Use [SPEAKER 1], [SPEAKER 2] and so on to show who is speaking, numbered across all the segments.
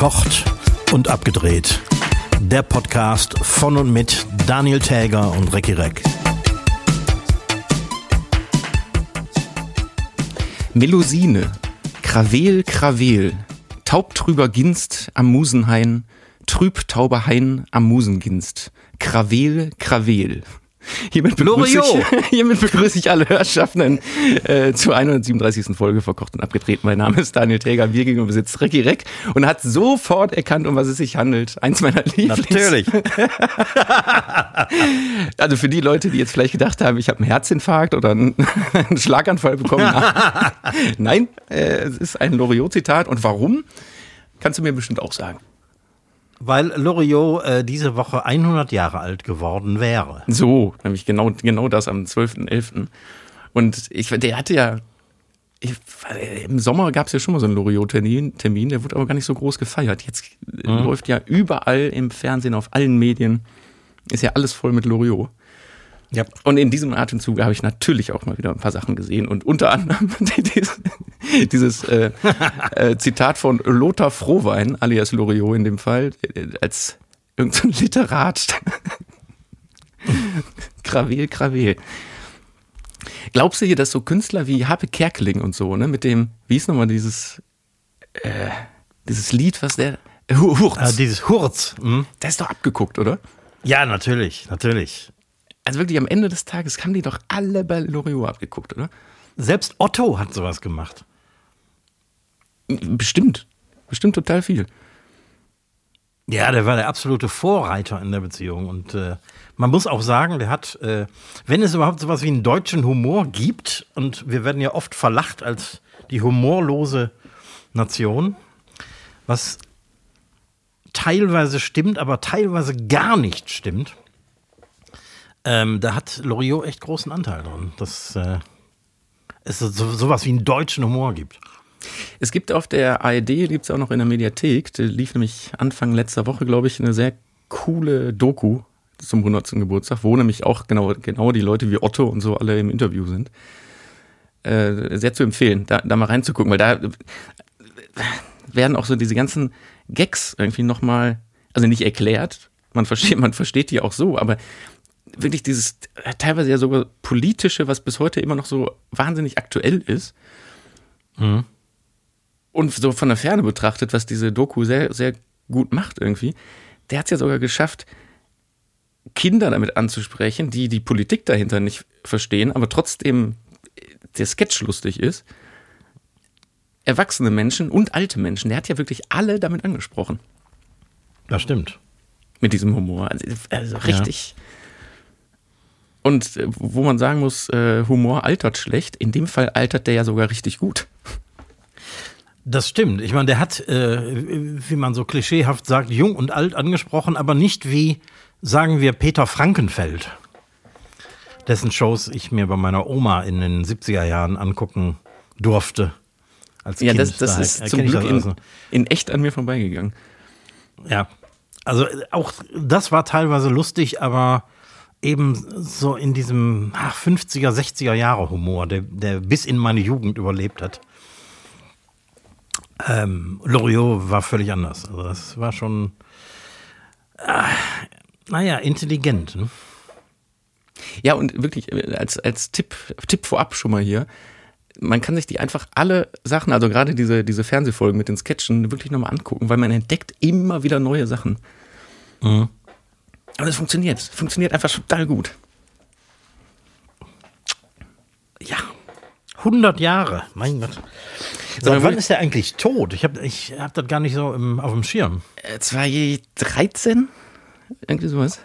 [SPEAKER 1] Verkocht und abgedreht. Der Podcast von und mit Daniel Täger und Recki Reck.
[SPEAKER 2] Melusine, Krawel, Krawel, taubtrüber Ginst am Musenhain, trübtauber Hain am Musenginst, Krawel, Krawel. Hiermit begrüße, ich, hiermit begrüße ich alle Hörschaffenden äh, zur 137. Folge Verkocht und Abgedreht. Mein Name ist Daniel Täger, mir gegenüber sitzt Recki Reck und hat sofort erkannt, um was es sich handelt. Eins meiner Lieblings...
[SPEAKER 1] Natürlich.
[SPEAKER 2] also für die Leute, die jetzt vielleicht gedacht haben, ich habe einen Herzinfarkt oder einen, einen Schlaganfall bekommen. Nein, äh, es ist ein Loriot-Zitat. Und warum, kannst du mir bestimmt auch sagen.
[SPEAKER 1] Weil Loriot äh, diese Woche 100 Jahre alt geworden wäre.
[SPEAKER 2] So, nämlich genau, genau das am 12.11. Und ich, der hatte ja, ich, im Sommer gab es ja schon mal so einen Loriot-Termin, Termin, der wurde aber gar nicht so groß gefeiert. Jetzt mhm. läuft ja überall im Fernsehen, auf allen Medien, ist ja alles voll mit Loriot. Ja. Und in diesem Atemzug habe ich natürlich auch mal wieder ein paar Sachen gesehen und unter anderem dieses, dieses äh, äh, Zitat von Lothar Frohwein, alias Loriot in dem Fall, äh, als irgendein Literat. Krawel, Krawel. Glaubst du hier, dass so Künstler wie Harpe Kerkeling und so, ne, mit dem, wie ist nochmal dieses, äh, dieses Lied, was der,
[SPEAKER 1] Hurz. Ah, dieses Hurz.
[SPEAKER 2] Mhm. Der ist doch abgeguckt, oder?
[SPEAKER 1] Ja, natürlich, natürlich
[SPEAKER 2] also wirklich am Ende des Tages haben die doch alle bei Loriot abgeguckt, oder?
[SPEAKER 1] Selbst Otto hat sowas gemacht.
[SPEAKER 2] Bestimmt. Bestimmt total viel.
[SPEAKER 1] Ja, der war der absolute Vorreiter in der Beziehung. Und äh, man muss auch sagen, der hat, äh, wenn es überhaupt sowas wie einen deutschen Humor gibt, und wir werden ja oft verlacht als die humorlose Nation, was teilweise stimmt, aber teilweise gar nicht stimmt. Ähm, da hat Loriot echt großen Anteil dran, dass äh, es so, sowas wie einen deutschen Humor gibt.
[SPEAKER 2] Es gibt auf der ARD, gibt es auch noch in der Mediathek, die lief nämlich Anfang letzter Woche, glaube ich, eine sehr coole Doku zum 100. Geburtstag, wo nämlich auch genau, genau die Leute wie Otto und so alle im Interview sind. Äh, sehr zu empfehlen, da, da mal reinzugucken, weil da werden auch so diese ganzen Gags irgendwie nochmal, also nicht erklärt, man versteht, man versteht die auch so, aber wirklich dieses teilweise ja sogar politische, was bis heute immer noch so wahnsinnig aktuell ist. Mhm. Und so von der Ferne betrachtet, was diese Doku sehr, sehr gut macht irgendwie, der hat es ja sogar geschafft, Kinder damit anzusprechen, die die Politik dahinter nicht verstehen, aber trotzdem der Sketch lustig ist. Erwachsene Menschen und alte Menschen, der hat ja wirklich alle damit angesprochen.
[SPEAKER 1] Das stimmt.
[SPEAKER 2] Mit diesem Humor. Also, also richtig. Ja und äh, wo man sagen muss, äh, Humor altert schlecht. In dem Fall altert der ja sogar richtig gut.
[SPEAKER 1] Das stimmt. Ich meine, der hat, äh, wie man so klischeehaft sagt, jung und alt angesprochen, aber nicht wie, sagen wir, Peter Frankenfeld, dessen Shows ich mir bei meiner Oma in den 70er Jahren angucken durfte.
[SPEAKER 2] Als ja, kind. das, das ist zum Glück in, also. in echt an mir vorbeigegangen.
[SPEAKER 1] Ja, also auch das war teilweise lustig, aber eben so in diesem 50er, 60er Jahre Humor, der, der bis in meine Jugend überlebt hat. Ähm, Loriot war völlig anders. Also das war schon, äh, naja, intelligent. Ne?
[SPEAKER 2] Ja, und wirklich als, als Tipp, Tipp vorab schon mal hier, man kann sich die einfach alle Sachen, also gerade diese, diese Fernsehfolgen mit den Sketchen, wirklich nochmal angucken, weil man entdeckt immer wieder neue Sachen. Mhm. Aber es funktioniert. Es funktioniert einfach total gut.
[SPEAKER 1] Ja. 100 Jahre, mein Gott. Seit wann ist er eigentlich tot? Ich habe ich hab das gar nicht so im, auf dem Schirm.
[SPEAKER 2] 2013? Äh, Irgendwie sowas.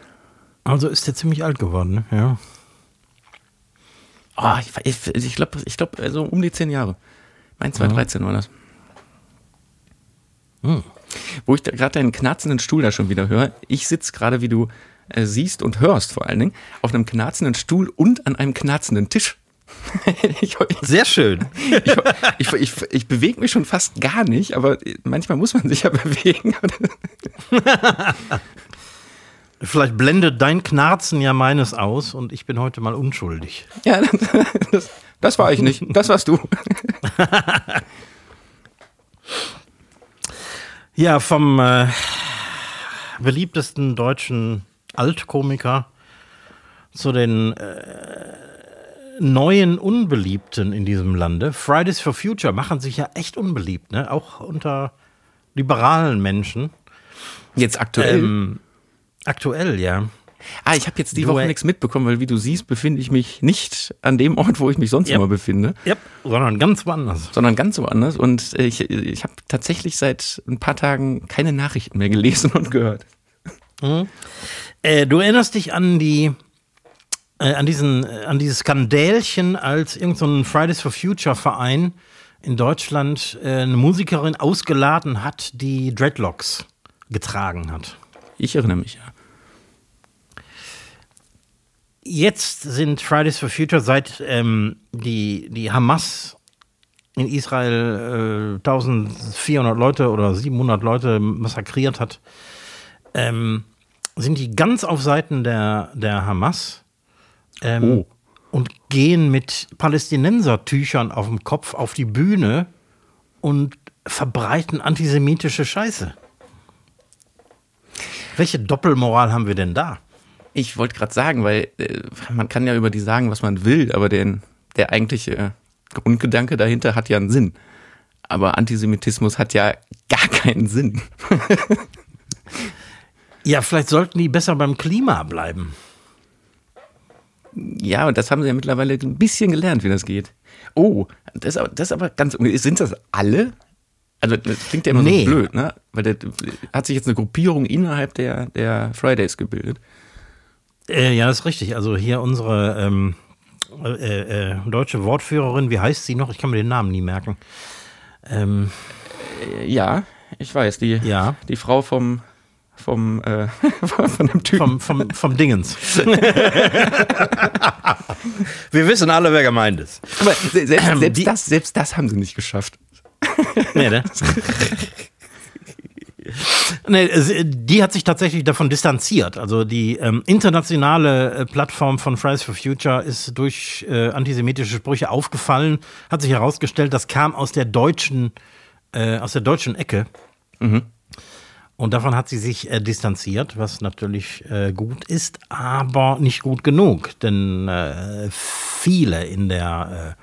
[SPEAKER 1] Also ist er ziemlich alt geworden, ne? Ja.
[SPEAKER 2] Oh, ich, ich, ich glaube, ich glaub, also um die 10 Jahre. Mein 2013 ja. war das. Hm. Wo ich gerade deinen knarzenden Stuhl da schon wieder höre. Ich sitze gerade, wie du äh, siehst und hörst vor allen Dingen, auf einem knarzenden Stuhl und an einem knarzenden Tisch.
[SPEAKER 1] ich, Sehr schön.
[SPEAKER 2] Ich, ich, ich bewege mich schon fast gar nicht, aber manchmal muss man sich ja bewegen.
[SPEAKER 1] Vielleicht blendet dein Knarzen ja meines aus und ich bin heute mal unschuldig.
[SPEAKER 2] Ja, das, das war ich nicht. Das warst du.
[SPEAKER 1] Ja, vom äh, beliebtesten deutschen Altkomiker zu den äh, neuen Unbeliebten in diesem Lande. Fridays for Future machen sich ja echt unbeliebt, ne? auch unter liberalen Menschen.
[SPEAKER 2] Jetzt aktuell. Ähm,
[SPEAKER 1] aktuell, ja.
[SPEAKER 2] Ah, ich habe jetzt die du, Woche nichts mitbekommen, weil wie du siehst, befinde ich mich nicht an dem Ort, wo ich mich sonst yep. immer befinde.
[SPEAKER 1] Ja, sondern ganz woanders.
[SPEAKER 2] Sondern ganz woanders. Und ich, ich habe tatsächlich seit ein paar Tagen keine Nachrichten mehr gelesen und gehört.
[SPEAKER 1] Mhm. Äh, du erinnerst dich an die äh, an diesen äh, an dieses Skandälchen, als irgendein so Fridays for Future Verein in Deutschland äh, eine Musikerin ausgeladen hat, die Dreadlocks getragen hat.
[SPEAKER 2] Ich erinnere mich, ja.
[SPEAKER 1] Jetzt sind Fridays for Future, seit ähm, die, die Hamas in Israel äh, 1400 Leute oder 700 Leute massakriert hat, ähm, sind die ganz auf Seiten der, der Hamas ähm, oh. und gehen mit Palästinensertüchern auf dem Kopf auf die Bühne und verbreiten antisemitische Scheiße. Welche Doppelmoral haben wir denn da?
[SPEAKER 2] Ich wollte gerade sagen, weil äh, man kann ja über die sagen, was man will, aber den, der eigentliche Grundgedanke dahinter hat ja einen Sinn. Aber Antisemitismus hat ja gar keinen Sinn.
[SPEAKER 1] ja, vielleicht sollten die besser beim Klima bleiben.
[SPEAKER 2] Ja, und das haben sie ja mittlerweile ein bisschen gelernt, wie das geht. Oh, das, das ist aber ganz. Sind das alle? Also, das klingt ja immer nee. so blöd, ne? Weil da hat sich jetzt eine Gruppierung innerhalb der, der Fridays gebildet.
[SPEAKER 1] Äh, ja, das ist richtig. Also hier unsere ähm, äh, äh, deutsche Wortführerin, wie heißt sie noch? Ich kann mir den Namen nie merken.
[SPEAKER 2] Ähm, äh, ja, ich weiß, die, ja. die Frau vom vom äh,
[SPEAKER 1] von dem Typen. Vom, vom, vom Dingens. Wir wissen alle, wer gemeint ist.
[SPEAKER 2] Aber selbst, selbst, das, selbst das haben sie nicht geschafft. Nee, ne?
[SPEAKER 1] Nee, die hat sich tatsächlich davon distanziert. Also die ähm, internationale äh, Plattform von Fridays for Future ist durch äh, antisemitische Sprüche aufgefallen. Hat sich herausgestellt, das kam aus der deutschen, äh, aus der deutschen Ecke. Mhm. Und davon hat sie sich äh, distanziert, was natürlich äh, gut ist, aber nicht gut genug. Denn äh, viele in der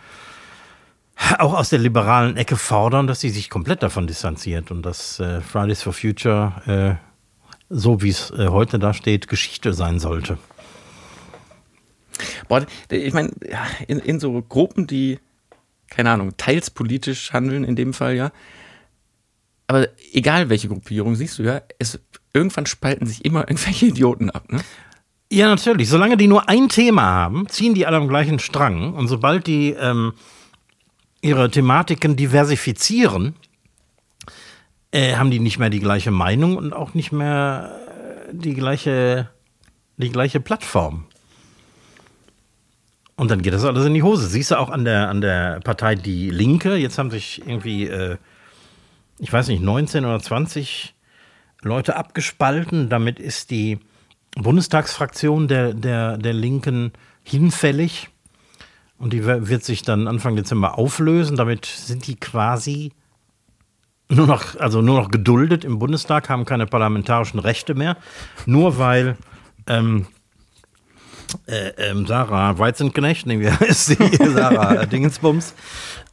[SPEAKER 1] auch aus der liberalen Ecke fordern, dass sie sich komplett davon distanziert und dass äh, Fridays for Future, äh, so wie es äh, heute da steht, Geschichte sein sollte.
[SPEAKER 2] Boah, ich meine, in, in so Gruppen, die, keine Ahnung, teils politisch handeln, in dem Fall ja, aber egal welche Gruppierung, siehst du ja, es, irgendwann spalten sich immer irgendwelche Idioten ab, ne?
[SPEAKER 1] Ja, natürlich. Solange die nur ein Thema haben, ziehen die alle am gleichen Strang. Und sobald die ähm, ihre Thematiken diversifizieren, äh, haben die nicht mehr die gleiche Meinung und auch nicht mehr äh, die gleiche, die gleiche Plattform. Und dann geht das alles in die Hose. Siehst du auch an der, an der Partei Die Linke, jetzt haben sich irgendwie, äh, ich weiß nicht, 19 oder 20 Leute abgespalten. Damit ist die Bundestagsfraktion der, der, der Linken hinfällig. Und die wird sich dann Anfang Dezember auflösen. Damit sind die quasi nur noch, also nur noch geduldet im Bundestag, haben keine parlamentarischen Rechte mehr. Nur weil ähm, äh, ähm, Sarah Weizenknecht, nee, wie heißt sie? Sarah Dingensbums,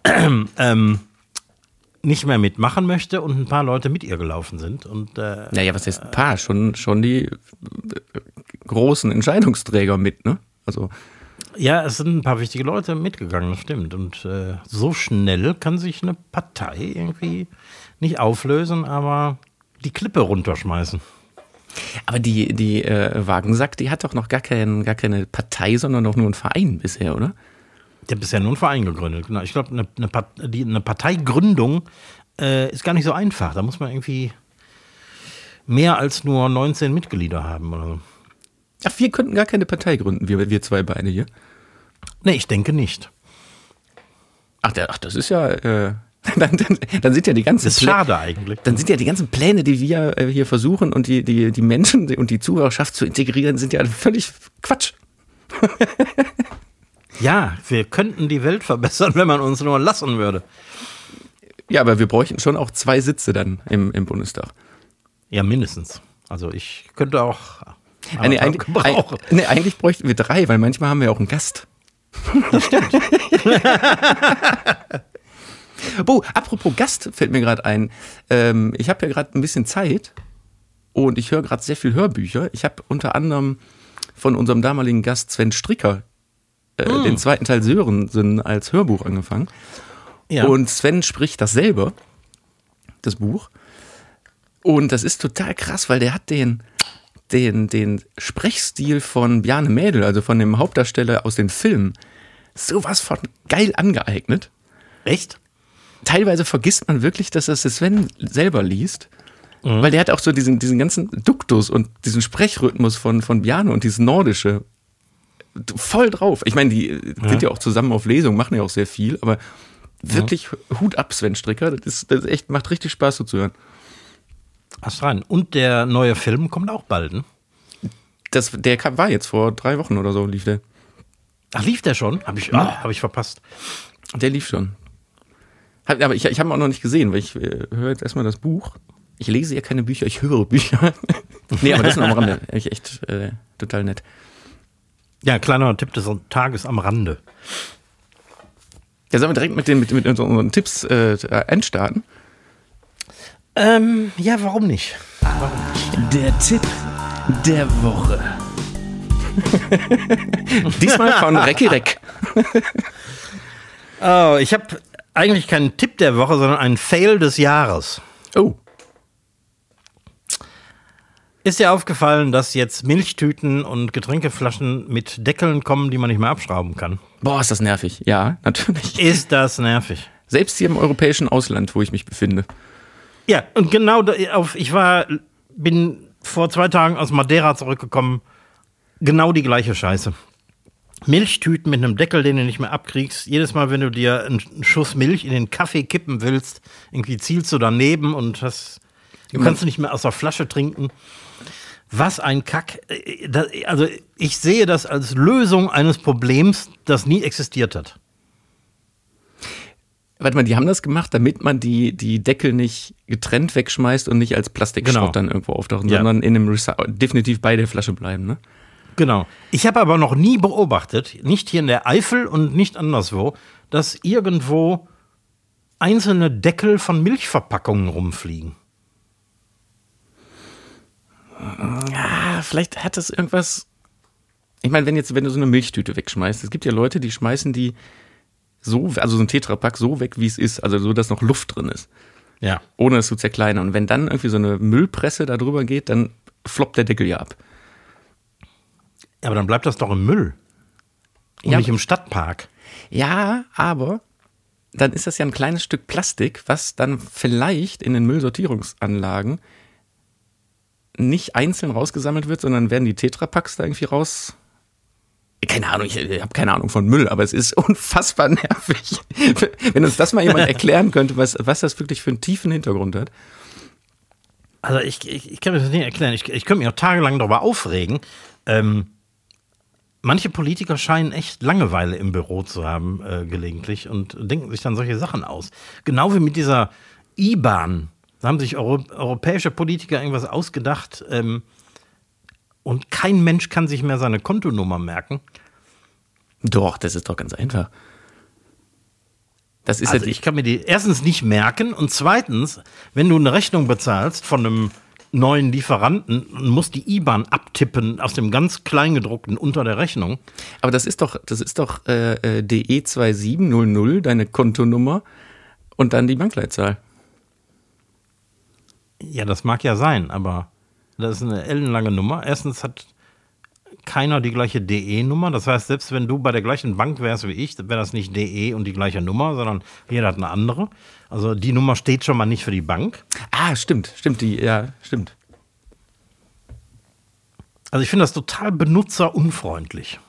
[SPEAKER 1] ähm, nicht mehr mitmachen möchte und ein paar Leute mit ihr gelaufen sind. Und,
[SPEAKER 2] äh, naja, was heißt ein paar? Schon, schon die äh, großen Entscheidungsträger mit, ne? Also
[SPEAKER 1] ja, es sind ein paar wichtige Leute mitgegangen, das stimmt. Und äh, so schnell kann sich eine Partei irgendwie nicht auflösen, aber die Klippe runterschmeißen.
[SPEAKER 2] Aber die, die äh, Wagensack, die hat doch noch gar, kein, gar keine Partei, sondern doch nur einen Verein bisher, oder?
[SPEAKER 1] Der hat bisher nur einen Verein gegründet. Genau. Ich glaube, eine, eine, Part die, eine Parteigründung äh, ist gar nicht so einfach. Da muss man irgendwie mehr als nur 19 Mitglieder haben oder so.
[SPEAKER 2] Ach, wir könnten gar keine Partei gründen, wir, wir zwei Beine hier.
[SPEAKER 1] Nee, ich denke nicht.
[SPEAKER 2] Ach, der, ach das ist ja. Äh, dann, dann, dann, sind ja die ganzen.
[SPEAKER 1] Das ist schade eigentlich.
[SPEAKER 2] Dann sind ja die ganzen Pläne, die wir äh, hier versuchen und die, die, die Menschen und die Zuhörerschaft zu integrieren, sind ja völlig Quatsch.
[SPEAKER 1] ja, wir könnten die Welt verbessern, wenn man uns nur lassen würde.
[SPEAKER 2] Ja, aber wir bräuchten schon auch zwei Sitze dann im, im Bundestag.
[SPEAKER 1] Ja, mindestens. Also ich könnte auch.
[SPEAKER 2] Äh, nee, eigentlich, nee, eigentlich bräuchten wir drei, weil manchmal haben wir auch einen Gast. Bo, apropos Gast fällt mir gerade ein. Ähm, ich habe ja gerade ein bisschen Zeit und ich höre gerade sehr viel Hörbücher. Ich habe unter anderem von unserem damaligen Gast Sven Stricker äh, den zweiten Teil Sörensen als Hörbuch angefangen.
[SPEAKER 1] Ja.
[SPEAKER 2] Und Sven spricht das selber, das Buch. Und das ist total krass, weil der hat den, den, den Sprechstil von Bjarne Mädel, also von dem Hauptdarsteller aus den Filmen, sowas von geil angeeignet.
[SPEAKER 1] Echt?
[SPEAKER 2] Teilweise vergisst man wirklich, dass das Sven selber liest. Weil der hat auch so diesen, diesen ganzen Duktus und diesen Sprechrhythmus von, von Bjarne und dieses Nordische voll drauf. Ich meine, die sind ja auch zusammen auf Lesung, machen ja auch sehr viel, aber wirklich Hut ab, Sven Stricker. Das ist, das echt, macht richtig Spaß so zu hören.
[SPEAKER 1] Hast rein. Und der neue Film kommt auch bald, ne?
[SPEAKER 2] Das, der kam, war jetzt vor drei Wochen oder so, lief der.
[SPEAKER 1] Ach, lief der schon? Hab ich, ah, hab ich verpasst.
[SPEAKER 2] Der lief schon. Hab, aber ich, ich habe ihn auch noch nicht gesehen, weil ich äh, höre jetzt erstmal das Buch. Ich lese ja keine Bücher, ich höre Bücher. nee, aber das ist noch am Rande. Echt, echt äh, total nett.
[SPEAKER 1] Ja, kleiner Tipp des Tages am Rande.
[SPEAKER 2] Ja, sollen wir direkt mit, den, mit, mit unseren Tipps äh, einstarten?
[SPEAKER 1] Ähm, ja, warum nicht?
[SPEAKER 3] Der Tipp der Woche.
[SPEAKER 2] Diesmal von Recki Reck.
[SPEAKER 1] Oh, ich habe eigentlich keinen Tipp der Woche, sondern einen Fail des Jahres.
[SPEAKER 2] Oh,
[SPEAKER 1] Ist dir aufgefallen, dass jetzt Milchtüten und Getränkeflaschen mit Deckeln kommen, die man nicht mehr abschrauben kann?
[SPEAKER 2] boah, ist das nervig. Ja, natürlich.
[SPEAKER 1] Ist das nervig?
[SPEAKER 2] Selbst hier im europäischen Ausland, wo ich mich befinde.
[SPEAKER 1] Ja, und genau auf, ich war, bin vor zwei Tagen aus Madeira zurückgekommen, genau die gleiche Scheiße. Milchtüten mit einem Deckel, den du nicht mehr abkriegst. Jedes Mal, wenn du dir einen Schuss Milch in den Kaffee kippen willst, irgendwie zielst du daneben und hast, du kannst nicht mehr aus der Flasche trinken. Was ein Kack. Äh, Also ich sehe das als Lösung eines Problems, das nie existiert hat.
[SPEAKER 2] Warte mal, die haben das gemacht, damit man die, die Deckel nicht getrennt wegschmeißt und nicht als Plastikschrott
[SPEAKER 1] Genau.
[SPEAKER 2] dann irgendwo auftauchen,
[SPEAKER 1] Ja.
[SPEAKER 2] sondern in dem Recy definitiv bei der Flasche bleiben, ne?
[SPEAKER 1] Genau. Ich habe aber noch nie beobachtet, nicht hier in der Eifel und nicht anderswo, dass irgendwo einzelne Deckel von Milchverpackungen rumfliegen.
[SPEAKER 2] Ah, vielleicht hat das irgendwas. Ich meine, wenn jetzt, wenn du so eine Milchtüte wegschmeißt, es gibt ja Leute, die schmeißen die so, also so ein Tetrapack so weg, wie es ist, also so, dass noch Luft drin ist,
[SPEAKER 1] Ja.
[SPEAKER 2] ohne es zu zerkleinern. Und wenn dann irgendwie so eine Müllpresse da drüber geht, dann floppt der Deckel ja ab.
[SPEAKER 1] Aber dann bleibt das doch im Müll. Und
[SPEAKER 2] Ja.
[SPEAKER 1] nicht im Stadtpark.
[SPEAKER 2] Ja, aber dann ist das ja ein kleines Stück Plastik, was dann vielleicht in den Müllsortierungsanlagen nicht einzeln rausgesammelt wird, sondern werden die Tetrapacks da irgendwie raus. Keine Ahnung, ich, habe keine Ahnung von Müll, aber es ist unfassbar nervig. Wenn uns das mal jemand erklären könnte, was, was das wirklich für einen tiefen Hintergrund hat.
[SPEAKER 1] Also ich, ich, ich kann mir das nicht erklären. Ich, ich könnte mich auch tagelang darüber aufregen. Ähm, manche Politiker scheinen echt Langeweile im Büro zu haben, äh, gelegentlich, und denken sich dann solche Sachen aus. Genau wie mit dieser IBAN. Da haben sich Euro, europäische Politiker irgendwas ausgedacht. Ähm, und kein Mensch kann sich mehr seine Kontonummer merken.
[SPEAKER 2] Doch, das ist doch ganz einfach. Das ist
[SPEAKER 1] Also ich kann mir die erstens nicht merken und zweitens, wenn du eine Rechnung bezahlst von einem neuen Lieferanten und musst die IBAN abtippen aus dem ganz Kleingedruckten unter der Rechnung.
[SPEAKER 2] aber das ist doch, das ist doch äh, äh, DE2700, deine Kontonummer und dann die Bankleitzahl.
[SPEAKER 1] Ja, das mag ja sein, aber das ist eine ellenlange Nummer. Erstens hat keiner die gleiche DE-Nummer. Das heißt, selbst wenn du bei der gleichen Bank wärst wie ich, wäre das nicht DE und die gleiche Nummer, sondern jeder hat eine andere. Also die Nummer steht schon mal nicht für die Bank.
[SPEAKER 2] Ah, stimmt, stimmt, die, ja, stimmt.
[SPEAKER 1] Also ich finde das total benutzerunfreundlich.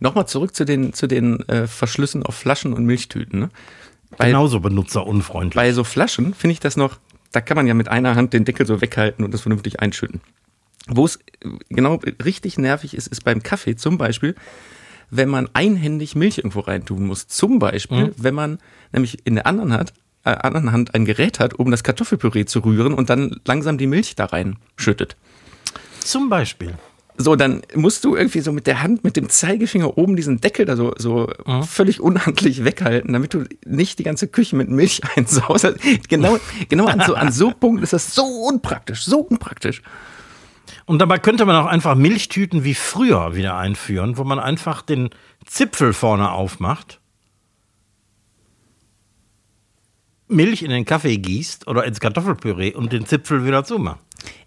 [SPEAKER 2] Nochmal zurück zu den, zu den äh, Verschlüssen auf Flaschen und Milchtüten. Ne? Bei,
[SPEAKER 1] Genauso benutzerunfreundlich.
[SPEAKER 2] bei so Flaschen finde ich das noch, da kann man ja mit einer Hand den Deckel so weghalten und das vernünftig einschütten. Wo es äh, genau richtig nervig ist, ist beim Kaffee zum Beispiel, wenn man einhändig Milch irgendwo reintun muss. Zum Beispiel, wenn man nämlich in der anderen Hand, äh, anderen Hand ein Gerät hat, um das Kartoffelpüree zu rühren und dann langsam die Milch da reinschüttet.
[SPEAKER 1] Zum Beispiel.
[SPEAKER 2] So, dann musst du irgendwie so mit der Hand, mit dem Zeigefinger oben diesen Deckel da so, so
[SPEAKER 1] Mhm.
[SPEAKER 2] völlig unhandlich weghalten, damit du nicht die ganze Küche mit Milch einsaust. Also Genau, genau an so, an so Punkten ist das so unpraktisch, so unpraktisch.
[SPEAKER 1] Und dabei könnte man auch einfach Milchtüten wie früher wieder einführen, wo man einfach den Zipfel vorne aufmacht, Milch in den Kaffee gießt oder ins Kartoffelpüree und den Zipfel wieder zumacht.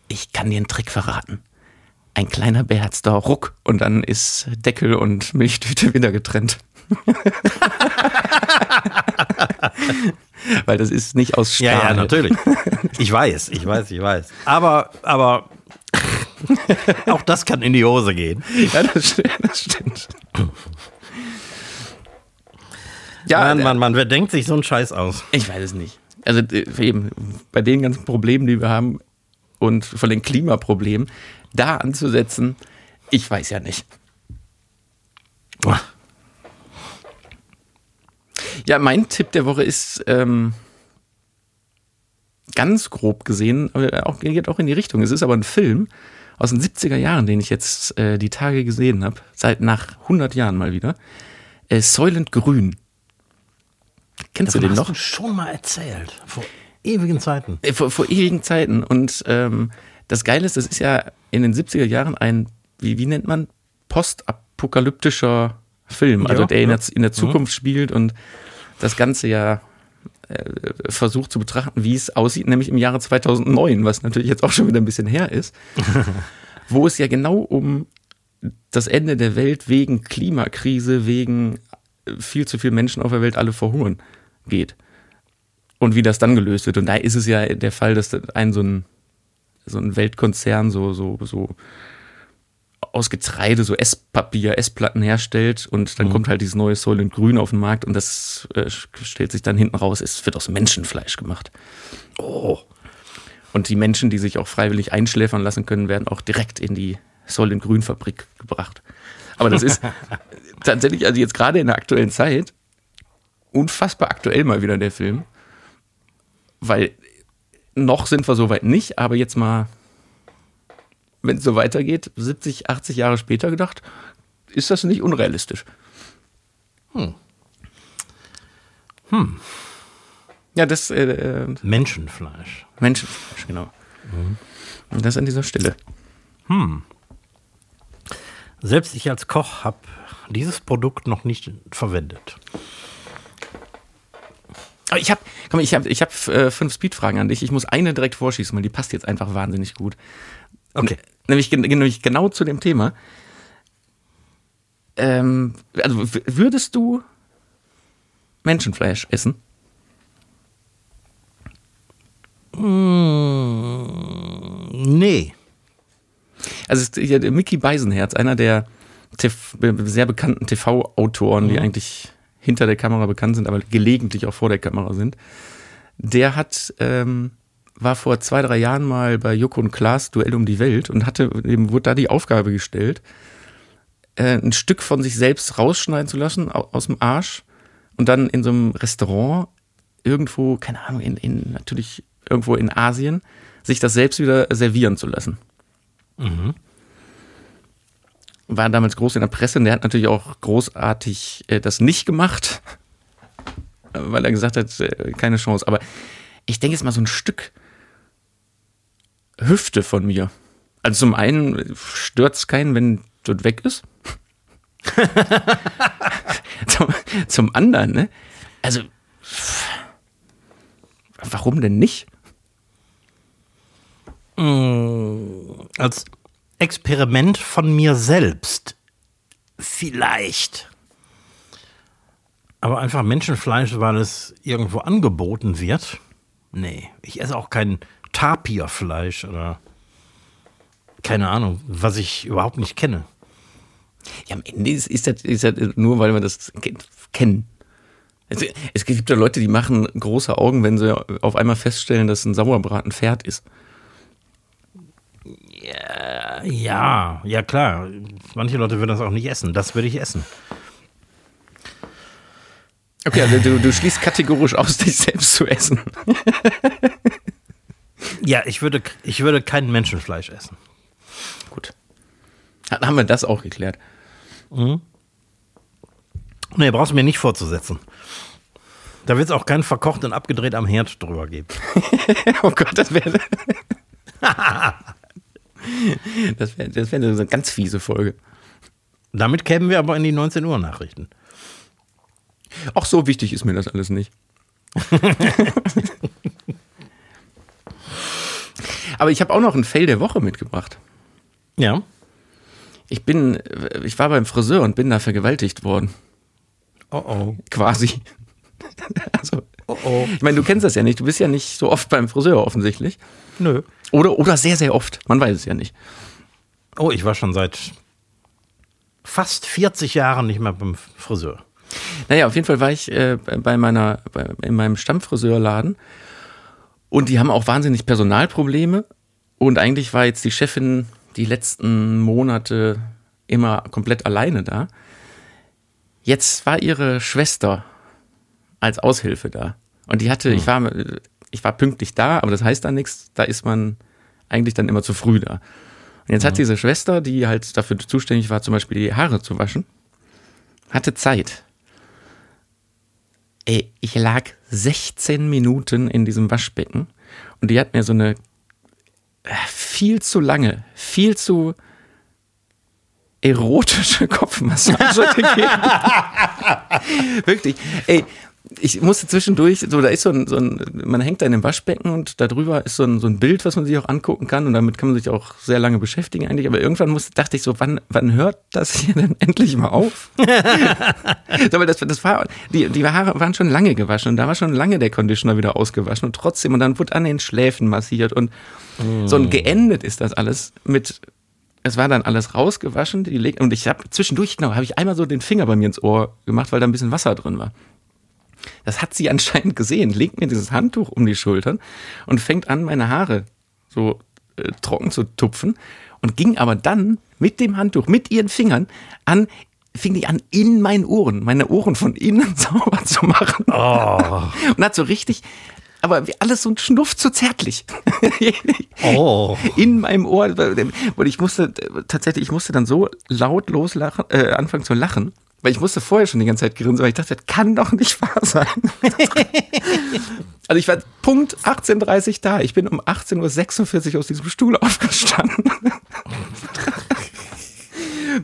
[SPEAKER 2] Ich kann dir einen Trick verraten. Ein kleiner da ruck und dann ist Deckel und Milchtüte wieder getrennt. Weil das ist nicht aus Stahl.
[SPEAKER 1] Ja, ja, natürlich. Ich weiß, ich weiß, ich weiß. Aber, aber auch das kann in die Hose gehen.
[SPEAKER 2] Ja, das stimmt. Das stimmt. Ja,
[SPEAKER 1] Mann, Mann, Mann, wer denkt sich so einen Scheiß aus?
[SPEAKER 2] Ich weiß es nicht. Also äh, eben bei den ganzen Problemen, die wir haben und von den Klimaproblemen, da anzusetzen, ich weiß ja nicht. Ja, mein Tipp der Woche ist ähm, ganz grob gesehen, aber auch, geht auch in die Richtung. Es ist aber ein Film aus den 70er Jahren, den ich jetzt äh, die Tage gesehen habe, seit nach 100 Jahren mal wieder. Äh, Soylent Grün. Kennst du den
[SPEAKER 1] hast
[SPEAKER 2] noch?
[SPEAKER 1] du schon mal erzählt. Vor ewigen Zeiten.
[SPEAKER 2] Äh, Vor, vor ewigen Zeiten. Und ähm, das Geile ist, das ist ja in den 70er Jahren ein, wie, wie nennt man, postapokalyptischer Film, also
[SPEAKER 1] Ja,
[SPEAKER 2] der in
[SPEAKER 1] ja.
[SPEAKER 2] der, in der Zukunft spielt und das Ganze ja äh, versucht zu betrachten, wie es aussieht, nämlich im Jahre 2009, was natürlich jetzt auch schon wieder ein bisschen her ist, wo es ja genau um das Ende der Welt wegen Klimakrise, wegen äh, viel zu viel Menschen auf der Welt alle verhungern geht. Und wie das dann gelöst wird. Und da ist es ja der Fall, dass ein so ein, so ein Weltkonzern so, so, so aus Getreide so Esspapier, Essplatten herstellt und dann kommt halt dieses neue Soylent Grün auf den Markt und das äh, stellt sich dann hinten raus, es wird aus Menschenfleisch gemacht. Oh. Und die Menschen, die sich auch freiwillig einschläfern lassen können, werden auch direkt in die Soylent Grün Fabrik gebracht. Aber das ist tatsächlich, also jetzt gerade in der aktuellen Zeit, unfassbar aktuell mal wieder der Film. Weil noch sind wir soweit nicht, aber jetzt mal, wenn es so weitergeht, 70, 80 Jahre später gedacht, ist das nicht unrealistisch. Hm. Ja, das äh, äh,
[SPEAKER 1] Menschenfleisch.
[SPEAKER 2] Menschenfleisch, genau. Und das an dieser Stelle.
[SPEAKER 1] Selbst ich als Koch habe dieses Produkt noch nicht verwendet.
[SPEAKER 2] Aber ich habe, komm, ich habe, ich habe äh, fünf Speedfragen an dich. Ich muss eine direkt vorschießen, weil die passt jetzt einfach wahnsinnig gut.
[SPEAKER 1] Okay.
[SPEAKER 2] Nämlich, nämlich genau zu dem Thema. Ähm, also würdest du Menschenfleisch essen?
[SPEAKER 1] Nee.
[SPEAKER 2] Also Mickey Beisenherz, einer der TV, sehr bekannten TV-Autoren, die eigentlich hinter der Kamera bekannt sind, aber gelegentlich auch vor der Kamera sind. Der hat ähm, war vor zwei drei Jahren mal bei Joko und Klaas Duell um die Welt und hatte dem wurde da die Aufgabe gestellt, äh, ein Stück von sich selbst rausschneiden zu lassen au- aus dem Arsch und dann in so einem Restaurant irgendwo, keine Ahnung, in, in natürlich irgendwo in Asien, sich das selbst wieder servieren zu lassen war damals groß in der Presse und der hat natürlich auch großartig äh, das nicht gemacht, weil er gesagt hat, äh, keine Chance. Aber ich denke jetzt mal so ein Stück Hüfte von mir. Also zum einen stört es keinen, wenn das weg ist. zum, zum anderen, ne? Also, warum denn nicht?
[SPEAKER 1] Als Experiment von mir selbst. Vielleicht. Aber einfach Menschenfleisch, weil es irgendwo angeboten wird. Nee, ich esse auch kein Tapirfleisch oder keine Ahnung, was ich überhaupt nicht kenne.
[SPEAKER 2] Ja, am Ende ist, ist, das, ist das nur, weil wir das ke- kennen. Es, es gibt ja Leute, die machen große Augen, wenn sie auf einmal feststellen, dass ein Sauerbraten Pferd ist.
[SPEAKER 1] Ja, ja klar. Manche Leute würden das auch nicht essen. Das würde ich essen.
[SPEAKER 2] Okay, also du, du schließt kategorisch aus, dich selbst zu essen.
[SPEAKER 1] Ja, ich würde, ich würde kein Menschenfleisch essen.
[SPEAKER 2] Gut. Dann haben wir das auch geklärt.
[SPEAKER 1] Nee, brauchst du mir nicht vorzusetzen. Da wird es auch kein verkocht und abgedreht am Herd drüber geben.
[SPEAKER 2] Oh Gott, das wäre. das wäre das wär eine ganz fiese Folge.
[SPEAKER 1] Damit kämen wir aber in die 19 Uhr Nachrichten.
[SPEAKER 2] Ach, so wichtig ist mir das alles nicht. Aber ich habe auch noch ein Fail der Woche mitgebracht.
[SPEAKER 1] Ja.
[SPEAKER 2] Ich bin, ich war beim Friseur und bin da vergewaltigt worden.
[SPEAKER 1] Oh oh.
[SPEAKER 2] Quasi.
[SPEAKER 1] Oh oh.
[SPEAKER 2] ich meine, du kennst das ja nicht. Du bist ja nicht so oft beim Friseur offensichtlich.
[SPEAKER 1] Nö.
[SPEAKER 2] Oder, oder sehr, sehr oft. Man weiß es ja nicht.
[SPEAKER 1] Oh, ich war schon seit fast 40 Jahren nicht mehr beim Friseur.
[SPEAKER 2] Naja, auf jeden Fall war ich äh, bei meiner, bei, in meinem Stammfriseurladen und die haben auch wahnsinnig Personalprobleme und eigentlich war jetzt die Chefin die letzten Monate immer komplett alleine da. Jetzt war ihre Schwester als Aushilfe da und die hatte, ich war, ich war pünktlich da, aber das heißt dann nichts, da ist man eigentlich dann immer zu früh da. Und jetzt hat diese Schwester, die halt dafür zuständig war, zum Beispiel die Haare zu waschen, hatte Zeit. Ey, ich lag 16 Minuten in diesem Waschbecken und die hat mir so eine äh, viel zu lange, viel zu erotische Kopfmassage gegeben. Wirklich. Ey, ich musste zwischendurch, so da ist so ein, so ein, man hängt da in dem Waschbecken und da drüber ist so ein, so ein Bild, was man sich auch angucken kann und damit kann man sich auch sehr lange beschäftigen eigentlich. Aber irgendwann musste, dachte ich so, wann, wann hört das hier denn endlich mal auf? Aber das, das war, die, die Haare waren schon lange gewaschen und da war schon lange der Conditioner wieder ausgewaschen und trotzdem und dann wurde an den Schläfen massiert und so ein geendet ist das alles mit es war dann alles rausgewaschen, die leg und ich habe zwischendurch genau, habe ich einmal so den Finger bei mir ins Ohr gemacht, weil da ein bisschen Wasser drin war. Das hat sie anscheinend gesehen, legt mir dieses Handtuch um die Schultern und fängt an, meine Haare so äh, trocken zu tupfen und ging aber dann mit dem Handtuch, mit ihren Fingern an, fing die an, in meinen Ohren, meine Ohren von innen sauber zu machen. Und hat so richtig, aber wie alles so ein Schnuff zu zärtlich.
[SPEAKER 1] Oh.
[SPEAKER 2] In meinem Ohr. Und ich musste tatsächlich, ich musste dann so laut loslachen, äh, anfangen zu lachen. Weil ich musste vorher schon die ganze Zeit grinsen, weil ich dachte, das kann doch nicht wahr sein. also ich war Punkt 18.30 Uhr da. Ich bin um 18.46 Uhr aus diesem Stuhl aufgestanden.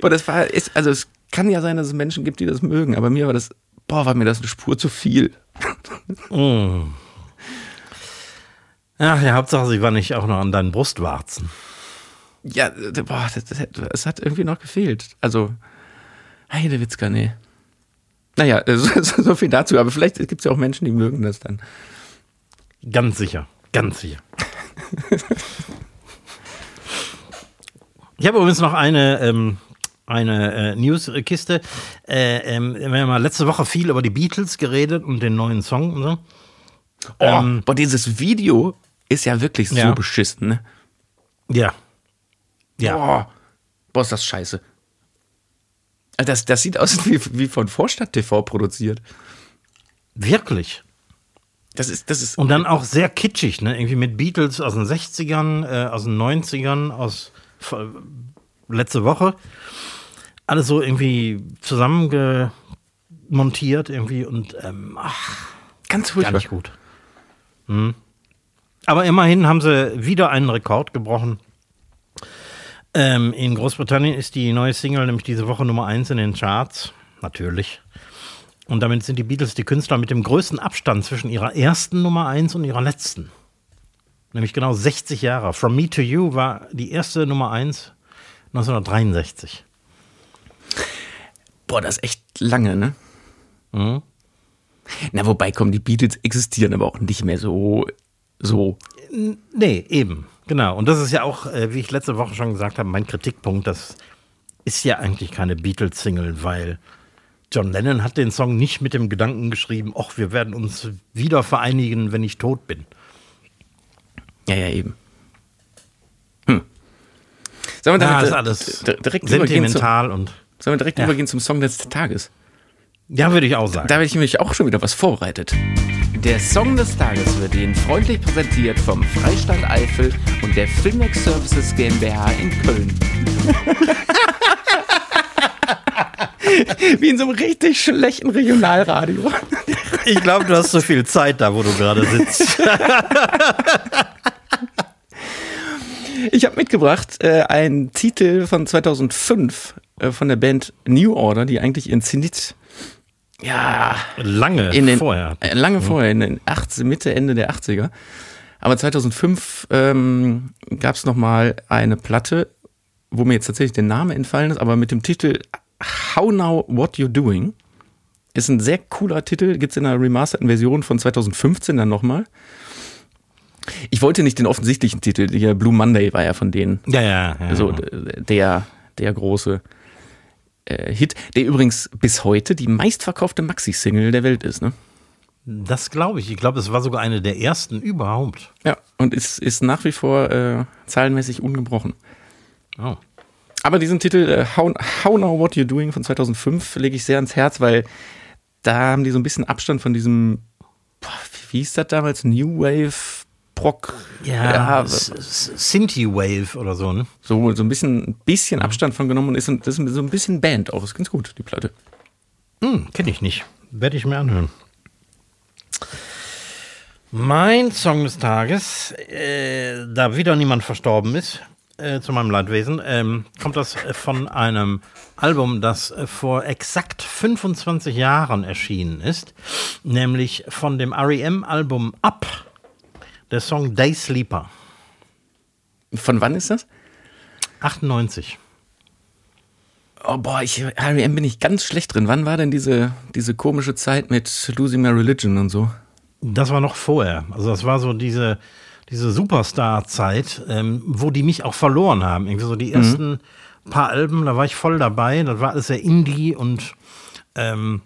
[SPEAKER 2] Boah, das war, ist, also es kann ja sein, dass es Menschen gibt, die das mögen, aber mir war das, boah, war mir das eine Spur zu viel.
[SPEAKER 1] Ach ja, Hauptsache, sie war nicht auch noch an deinen Brustwarzen.
[SPEAKER 2] Ja, äh, boah, das, das, es hat irgendwie noch gefehlt. Also, Heidewitzka, nee. Naja, äh, so, so viel dazu, aber vielleicht gibt es ja auch Menschen, die mögen das dann.
[SPEAKER 1] Ganz sicher. Ganz sicher. ich habe übrigens noch eine, ähm, eine äh, Newskiste. Äh, ähm, wir haben ja letzte Woche viel über die Beatles geredet und den neuen Song und so.
[SPEAKER 2] Oh,
[SPEAKER 1] Ähm,
[SPEAKER 2] boah, dieses Video ist ja wirklich so
[SPEAKER 1] Ja.
[SPEAKER 2] beschissen, ne?
[SPEAKER 1] Ja. Ja.
[SPEAKER 2] Boah, boah, ist das scheiße. Also Das, das sieht aus wie, wie von Vorstadt TV produziert.
[SPEAKER 1] Wirklich.
[SPEAKER 2] Das ist, das ist.
[SPEAKER 1] Und dann auch sehr kitschig, ne? Irgendwie mit Beatles aus den 60ern, äh, aus den 90ern, aus letzte Woche. Alles so irgendwie zusammengemontiert irgendwie und ähm, ach,
[SPEAKER 2] ganz
[SPEAKER 1] gar
[SPEAKER 2] furchtbar.
[SPEAKER 1] nicht gut. Hm. Aber immerhin haben sie wieder einen Rekord gebrochen. Ähm, in Großbritannien ist die neue Single nämlich diese Woche Nummer 1 in den Charts. Natürlich. Und damit sind die Beatles die Künstler mit dem größten Abstand zwischen ihrer ersten Nummer 1 und ihrer letzten. Nämlich genau 60 Jahre. From Me to You war die erste Nummer 1 1963.
[SPEAKER 2] Boah, das ist echt lange, ne?
[SPEAKER 1] Mhm.
[SPEAKER 2] Na, wobei, komm, die Beatles existieren aber auch nicht mehr so. so.
[SPEAKER 1] Nee, eben. Genau. Und das ist ja auch, äh, wie ich letzte Woche schon gesagt habe, mein Kritikpunkt. Das ist ja eigentlich keine Beatles-Single, weil John Lennon hat den Song nicht mit dem Gedanken geschrieben, ach, wir werden uns wieder vereinigen, wenn ich tot bin.
[SPEAKER 2] Ja, ja, eben. Hm. Sollen wir
[SPEAKER 1] Ja,
[SPEAKER 2] damit,
[SPEAKER 1] ist
[SPEAKER 2] äh,
[SPEAKER 1] alles
[SPEAKER 2] direkt
[SPEAKER 1] sentimental und
[SPEAKER 2] sollen wir direkt
[SPEAKER 1] Ja.
[SPEAKER 2] übergehen zum Song des Tages?
[SPEAKER 1] Ja, würde ich auch sagen.
[SPEAKER 2] Da habe ich nämlich auch schon wieder was vorbereitet. Der Song des Tages wird Ihnen freundlich präsentiert vom Freistaat Eifel und der Filmex Services GmbH in Köln. Wie in so einem richtig schlechten Regionalradio.
[SPEAKER 1] Ich glaube, du hast so viel Zeit da, wo du gerade sitzt.
[SPEAKER 2] Ich habe mitgebracht äh, einen Titel von 2005 äh, von der Band New Order, die eigentlich ihren Zenit ja
[SPEAKER 1] Lange
[SPEAKER 2] den,
[SPEAKER 1] vorher.
[SPEAKER 2] Äh, lange vorher, in den 80, Mitte, Ende der 80er. Aber 2005 ähm, gab es nochmal eine Platte, wo mir jetzt tatsächlich der Name entfallen ist, aber mit dem Titel How Now What You Doing. Ist ein sehr cooler Titel, gibt's in einer remasterten Version von 2015 dann nochmal. Ich wollte nicht den offensichtlichen Titel, der Blue Monday war ja von denen.
[SPEAKER 1] Ja, ja, ja.
[SPEAKER 2] So d- der, der große äh, Hit, der übrigens bis heute die meistverkaufte Maxi-Single der Welt ist, ne?
[SPEAKER 1] Das glaube ich. Ich glaube, es war sogar eine der ersten überhaupt.
[SPEAKER 2] Ja. Und ist, ist nach wie vor äh, zahlenmäßig ungebrochen.
[SPEAKER 1] Oh.
[SPEAKER 2] Aber diesen Titel äh, How, How Now What You're Doing von 2005 lege ich sehr ans Herz, weil da haben die so ein bisschen Abstand von diesem, boah, wie hieß das damals, New Wave, Proc,
[SPEAKER 1] Ja,
[SPEAKER 2] ja,
[SPEAKER 1] S- S- Sinti Wave oder so, ne?
[SPEAKER 2] so, so ein bisschen, ein bisschen Abstand von genommen und ist, das ist so ein bisschen Band auch. Ist ganz gut, die Platte.
[SPEAKER 1] Hm, kenne ich nicht. Werde ich mir anhören. Mein Song des Tages, äh, da wieder niemand verstorben ist, äh, zu meinem Leidwesen, ähm, kommt das äh, von einem Album, das äh, vor exakt 25 Jahren erschienen ist, nämlich von dem REM-Album Up, der Song Day Sleeper,
[SPEAKER 2] Von wann ist das?
[SPEAKER 1] 98.
[SPEAKER 2] Oh boah, ich, R.E.M. bin ich ganz schlecht drin. Wann war denn diese, diese komische Zeit mit Losing My Religion und so?
[SPEAKER 1] Das war noch vorher. Also das war so diese, diese Superstar-Zeit, ähm, wo die mich auch verloren haben. Irgendwie so die ersten paar Alben, da war ich voll dabei. Das war alles sehr Indie und ähm,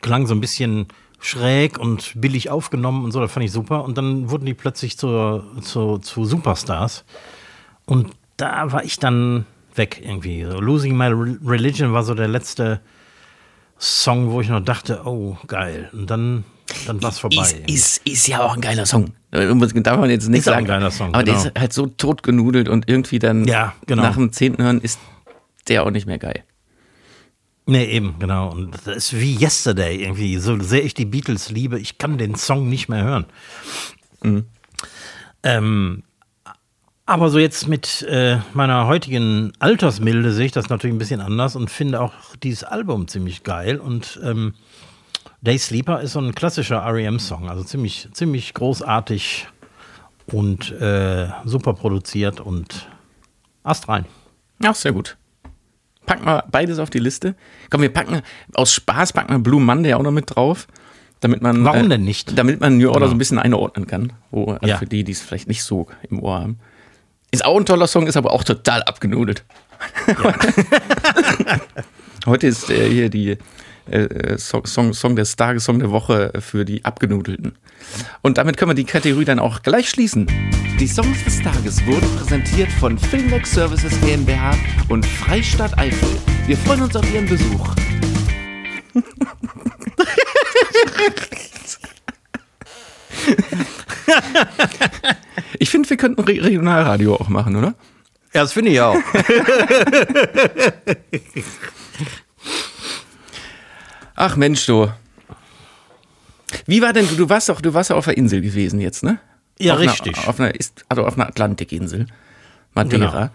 [SPEAKER 1] klang so ein bisschen schräg und billig aufgenommen und so. Das fand ich super. Und dann wurden die plötzlich zur, zu, zu Superstars. Und da war ich dann weg irgendwie. So Losing My Re- Religion war so der letzte Song, wo ich noch dachte, oh, geil. Und dann, dann war es vorbei.
[SPEAKER 2] Ist, ist, ist ja auch ein geiler Song. Darf man jetzt nicht
[SPEAKER 1] Ist auch
[SPEAKER 2] sagen.
[SPEAKER 1] ein geiler Song,
[SPEAKER 2] Aber der
[SPEAKER 1] genau.
[SPEAKER 2] ist halt so totgenudelt und irgendwie dann
[SPEAKER 1] Ja, genau.
[SPEAKER 2] nach dem zehnten Hören ist der auch nicht mehr geil.
[SPEAKER 1] Nee, eben, genau. Und das ist wie Yesterday irgendwie. So sehr ich die Beatles liebe, ich kann den Song nicht mehr hören. Ähm, aber so jetzt mit äh, meiner heutigen Altersmilde sehe ich das natürlich ein bisschen anders und finde auch dieses Album ziemlich geil. Und ähm, Day Sleeper ist so ein klassischer REM-Song, also ziemlich, ziemlich großartig und äh, super produziert und Ast rein.
[SPEAKER 2] Ja, sehr gut. Packen wir beides auf die Liste. Komm, wir packen aus Spaß packen wir Blue Monday auch noch mit drauf, damit man
[SPEAKER 1] Warum denn nicht?
[SPEAKER 2] Damit man New Order
[SPEAKER 1] Genau.
[SPEAKER 2] so ein bisschen einordnen kann, wo also
[SPEAKER 1] Ja.
[SPEAKER 2] für die, die es vielleicht nicht so im Ohr haben. Ist auch ein toller Song, ist aber auch total abgenudelt. Heute ist äh, hier die äh, Song, Song, Song des Tages, Song der Woche für die Abgenudelten. Und damit können wir die Kategorie dann auch gleich schließen.
[SPEAKER 3] Die Songs des Tages wurden präsentiert von Filmmax Services GmbH und Freistaat Eifel. Wir freuen uns auf Ihren Besuch.
[SPEAKER 2] Ich finde, wir könnten Re Regionalradio auch machen, oder?
[SPEAKER 1] Ja, das finde ich auch.
[SPEAKER 2] Ach Mensch, du. Wie war denn, du, du warst doch, du warst ja auf der Insel gewesen jetzt, ne?
[SPEAKER 1] Ja,
[SPEAKER 2] auf
[SPEAKER 1] richtig.
[SPEAKER 2] Einer, auf einer, also auf einer Atlantikinsel. Madeira.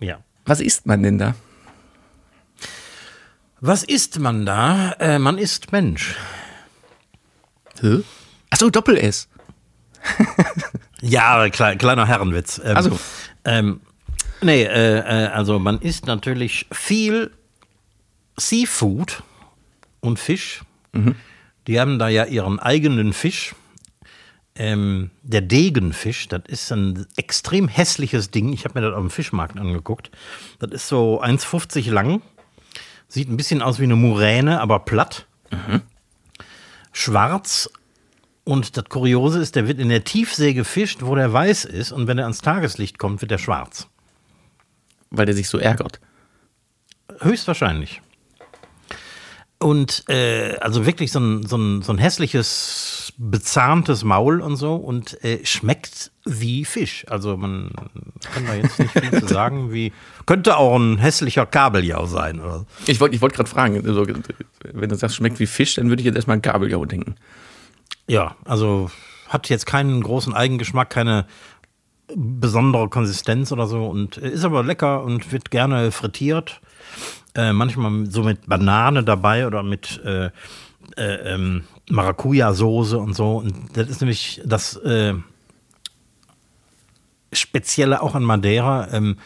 [SPEAKER 1] Ja.
[SPEAKER 2] Was isst man denn da?
[SPEAKER 1] Was isst man da? Äh, man isst Mensch.
[SPEAKER 2] Hä? Achso, Doppel-S.
[SPEAKER 1] Ja, kle kleiner Herrenwitz. Ähm,
[SPEAKER 2] Ach so.
[SPEAKER 1] Ähm, nee, äh, äh, also man isst natürlich viel Seafood und Fisch. Die haben da ja ihren eigenen Fisch. Ähm, der Degenfisch, das ist ein extrem hässliches Ding. Ich habe mir das auf dem Fischmarkt angeguckt. Das ist so 1,50 lang. Sieht ein bisschen aus wie eine Muräne, aber platt. Schwarz. Und das Kuriose ist, der wird in der Tiefsee gefischt, wo der weiß ist. Und wenn er ans Tageslicht kommt, wird er schwarz.
[SPEAKER 2] Weil der sich so ärgert.
[SPEAKER 1] Höchstwahrscheinlich. Und äh, also wirklich so ein, so, ein, so ein hässliches, bezahntes Maul und so und äh, schmeckt wie Fisch. Also man kann da jetzt nicht viel zu sagen, wie könnte auch ein hässlicher Kabeljau sein. Oder?
[SPEAKER 2] Ich wollte ich wollt gerade fragen, also, wenn du sagst, schmeckt wie Fisch, dann würde ich jetzt erstmal an Kabeljau denken.
[SPEAKER 1] Ja, also hat jetzt keinen großen Eigengeschmack, keine besondere Konsistenz oder so und ist aber lecker und wird gerne frittiert. Äh, manchmal so mit Banane dabei oder mit äh, äh, ähm, Maracuja-Soße und so. Und das ist nämlich das äh, Spezielle auch an Madeira. Ähm,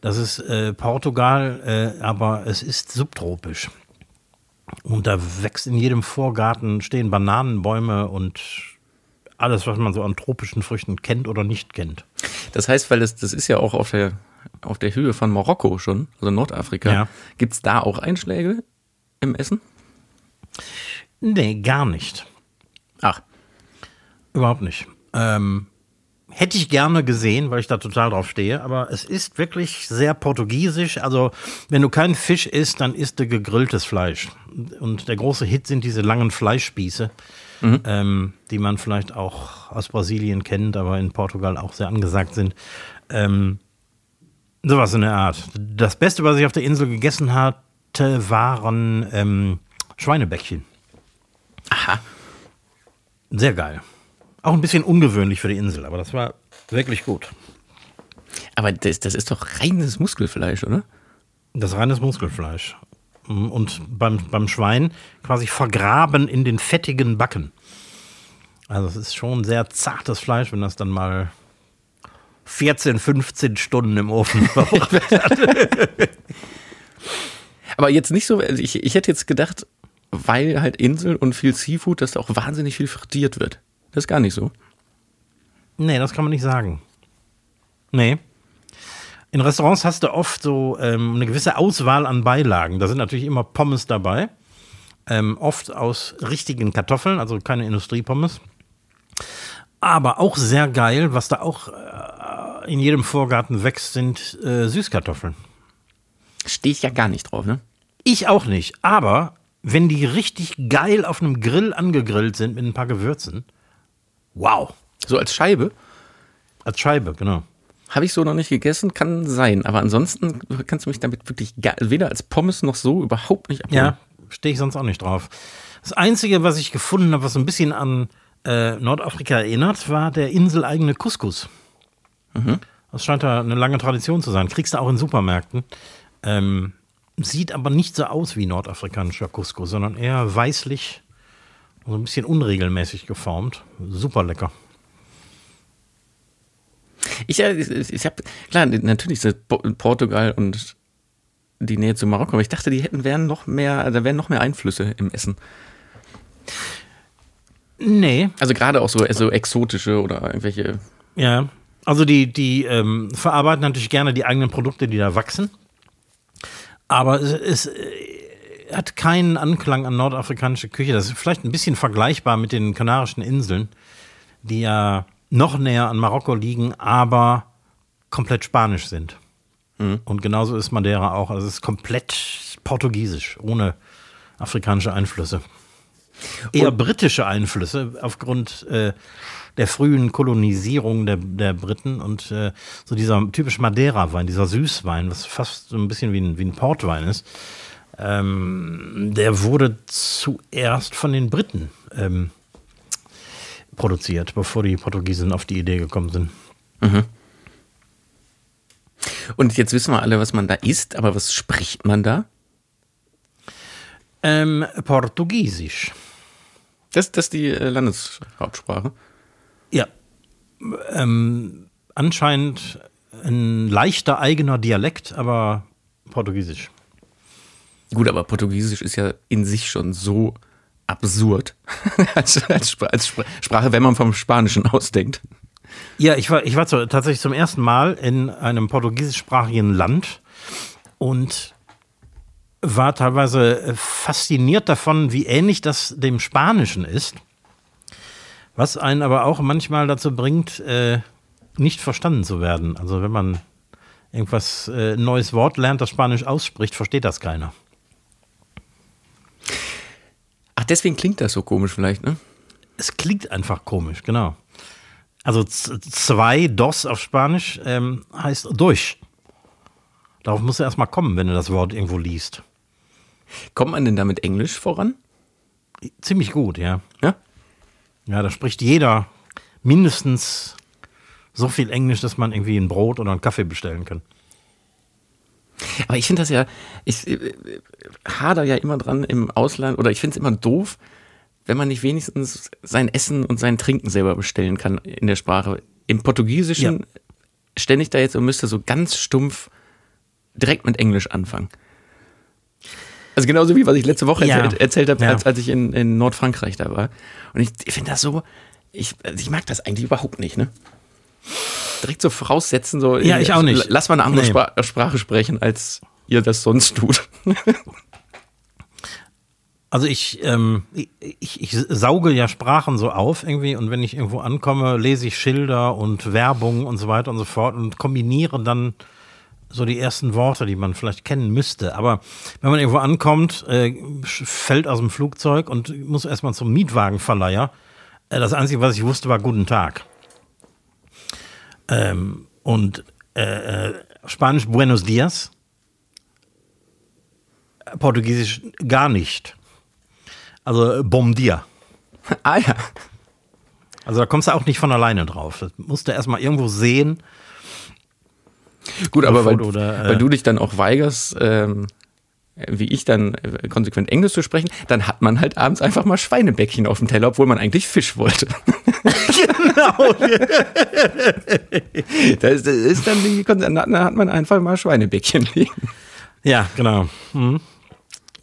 [SPEAKER 1] das ist äh, Portugal, aber es ist subtropisch. Und da wächst in jedem Vorgarten, stehen Bananenbäume und alles, was man so an tropischen Früchten kennt oder nicht kennt.
[SPEAKER 2] Das heißt, weil das, das ist ja auch auf der, auf der Höhe von Marokko schon, also Nordafrika.
[SPEAKER 1] Ja.
[SPEAKER 2] Gibt es da auch Einschläge im Essen?
[SPEAKER 1] Nee, gar nicht.
[SPEAKER 2] Ach,
[SPEAKER 1] Überhaupt nicht. Ähm, hätte ich gerne gesehen, weil ich da total drauf stehe, aber es ist wirklich sehr portugiesisch. Also, wenn du keinen Fisch isst, dann isst du gegrilltes Fleisch. Und der große Hit sind diese langen Fleischspieße, ähm, die man vielleicht auch aus Brasilien kennt, aber in Portugal auch sehr angesagt sind. Ähm, sowas in der Art. Das Beste, was ich auf der Insel gegessen hatte, waren ähm, Schweinebäckchen.
[SPEAKER 2] aha.
[SPEAKER 1] Sehr geil. Auch ein bisschen ungewöhnlich für die Insel, aber das war wirklich gut.
[SPEAKER 2] Aber das, das ist doch reines Muskelfleisch, oder?
[SPEAKER 1] Das reines Muskelfleisch. Und beim, beim Schwein quasi vergraben in den fettigen Backen. Also es ist schon sehr zartes Fleisch, wenn das dann mal 14, 15 Stunden im Ofen.
[SPEAKER 2] Aber jetzt nicht so, also ich, ich hätte jetzt gedacht, weil halt Insel und viel Seafood, dass da auch wahnsinnig viel frittiert wird. Das ist gar nicht so.
[SPEAKER 1] Nee, das kann man nicht sagen. Nee. In Restaurants hast du oft so ähm, eine gewisse Auswahl an Beilagen. Da sind natürlich immer Pommes dabei. Ähm, oft aus richtigen Kartoffeln, also keine Industriepommes. Aber auch sehr geil, was da auch äh, in jedem Vorgarten wächst, sind äh, Süßkartoffeln.
[SPEAKER 2] Stehe ich ja gar nicht drauf, ne?
[SPEAKER 1] Ich auch nicht. Aber wenn die richtig geil auf einem Grill angegrillt sind mit ein paar Gewürzen, wow.
[SPEAKER 2] So als Scheibe
[SPEAKER 1] Als Scheibe, genau.
[SPEAKER 2] habe ich so noch nicht gegessen, kann sein. Aber ansonsten kannst du mich damit wirklich gar, weder als Pommes noch so überhaupt nicht abholen.
[SPEAKER 1] Ja, stehe ich sonst auch nicht drauf. Das Einzige, was ich gefunden habe, was ein bisschen an äh, Nordafrika erinnert, war der inseleigene Couscous. Das scheint da eine lange Tradition zu sein. Kriegst du auch in Supermärkten. Ähm, sieht aber nicht so aus wie nordafrikanischer Couscous, sondern eher weißlich, so ein bisschen unregelmäßig geformt. Super lecker.
[SPEAKER 2] Ich, äh, ich, ich habe, klar, natürlich ist Po- Portugal und die Nähe zu Marokko, aber ich dachte, die hätten wären noch mehr, da wären noch mehr Einflüsse im Essen.
[SPEAKER 1] Nee,
[SPEAKER 2] Also gerade auch so, so exotische oder irgendwelche.
[SPEAKER 1] Ja, also die, die ähm, verarbeiten natürlich gerne die eigenen Produkte, die da wachsen. Aber es, es äh, hat keinen Anklang an nordafrikanische Küche. Das ist vielleicht ein bisschen vergleichbar mit den Kanarischen Inseln, die ja noch näher an Marokko liegen, aber komplett spanisch sind. Und genauso ist Madeira auch. Also es ist komplett portugiesisch, ohne afrikanische Einflüsse. Eher britische Einflüsse aufgrund äh, der frühen Kolonisierung der, der Briten und äh, so dieser typisch Madeira-Wein, dieser Süßwein, was fast so ein bisschen wie ein, wie ein Portwein ist, ähm, der wurde zuerst von den Briten ähm, produziert, bevor die Portugiesen auf die Idee gekommen sind.
[SPEAKER 2] Und jetzt wissen wir alle, was man da isst, aber was spricht man da?
[SPEAKER 1] Ähm, Portugiesisch.
[SPEAKER 2] Das, das ist die äh, Landeshauptsprache.
[SPEAKER 1] Ja. Ähm, anscheinend ein leichter eigener Dialekt, aber Portugiesisch.
[SPEAKER 2] Gut, aber Portugiesisch ist ja in sich schon so absurd als, als, als Spra- Sprache, wenn man vom Spanischen ausdenkt.
[SPEAKER 1] Ja, ich war, ich war zu, tatsächlich zum ersten Mal in einem portugiesischsprachigen Land und war teilweise fasziniert davon, wie ähnlich das dem Spanischen ist. Was einen aber auch manchmal dazu bringt, äh, nicht verstanden zu werden. Also wenn man irgendwas, äh, ein neues Wort lernt, das Spanisch ausspricht, versteht das keiner.
[SPEAKER 2] Ach, deswegen klingt das so komisch vielleicht, ne?
[SPEAKER 1] Es klingt einfach komisch, genau. Also zwei, dos auf Spanisch, ähm, heißt durch. Darauf musst du erstmal kommen, wenn du das Wort irgendwo liest.
[SPEAKER 2] Kommt man denn damit Englisch voran?
[SPEAKER 1] Ziemlich gut, ja.
[SPEAKER 2] Ja?
[SPEAKER 1] Ja, da spricht jeder mindestens so viel Englisch, dass man irgendwie ein Brot oder einen Kaffee bestellen kann.
[SPEAKER 2] Aber ich finde das ja, ich äh, hader ja immer dran im Ausland oder ich finde es immer doof, wenn man nicht wenigstens sein Essen und sein Trinken selber bestellen kann in der Sprache. Im Portugiesischen
[SPEAKER 1] Ja.
[SPEAKER 2] stände ich da jetzt und müsste so ganz stumpf direkt mit Englisch anfangen. Also genauso wie was ich letzte Woche
[SPEAKER 1] Ja.
[SPEAKER 2] erzählt, erzählt habe,
[SPEAKER 1] Ja.
[SPEAKER 2] als, als ich in, in Nordfrankreich da war. Und ich, ich finde das so, ich, also ich mag das eigentlich überhaupt nicht, ne? Direkt so voraussetzen, so
[SPEAKER 1] Ja, ich auch nicht.
[SPEAKER 2] lass mal eine andere
[SPEAKER 1] Nee.
[SPEAKER 2] Spra Sprache sprechen, als ihr das sonst tut.
[SPEAKER 1] Also ich, ähm, ich, ich, ich sauge ja Sprachen so auf irgendwie und wenn ich irgendwo ankomme, lese ich Schilder und Werbung und so weiter und so fort und kombiniere dann so die ersten Worte, die man vielleicht kennen müsste. Aber wenn man irgendwo ankommt, äh, fällt aus dem Flugzeug und muss erstmal zum Mietwagenverleiher. Äh, das Einzige, was ich wusste, war Guten Tag. Ähm, und äh, äh, Spanisch Buenos Dias. Portugiesisch gar nicht. Also äh, Bom dia.
[SPEAKER 2] ah ja.
[SPEAKER 1] Also da kommst du auch nicht von alleine drauf. Das musst du erstmal irgendwo sehen.
[SPEAKER 2] Gut, aber weil,
[SPEAKER 1] oder, äh,
[SPEAKER 2] weil du dich dann auch weigerst, ähm, wie ich dann äh, konsequent Englisch zu sprechen, dann hat man halt abends einfach mal Schweinebäckchen auf dem Teller, obwohl man eigentlich Fisch wollte.
[SPEAKER 1] Genau.
[SPEAKER 2] Das ist, dann die, dann hat man einfach mal Schweinebäckchen liegen.
[SPEAKER 1] ja, genau. Mhm.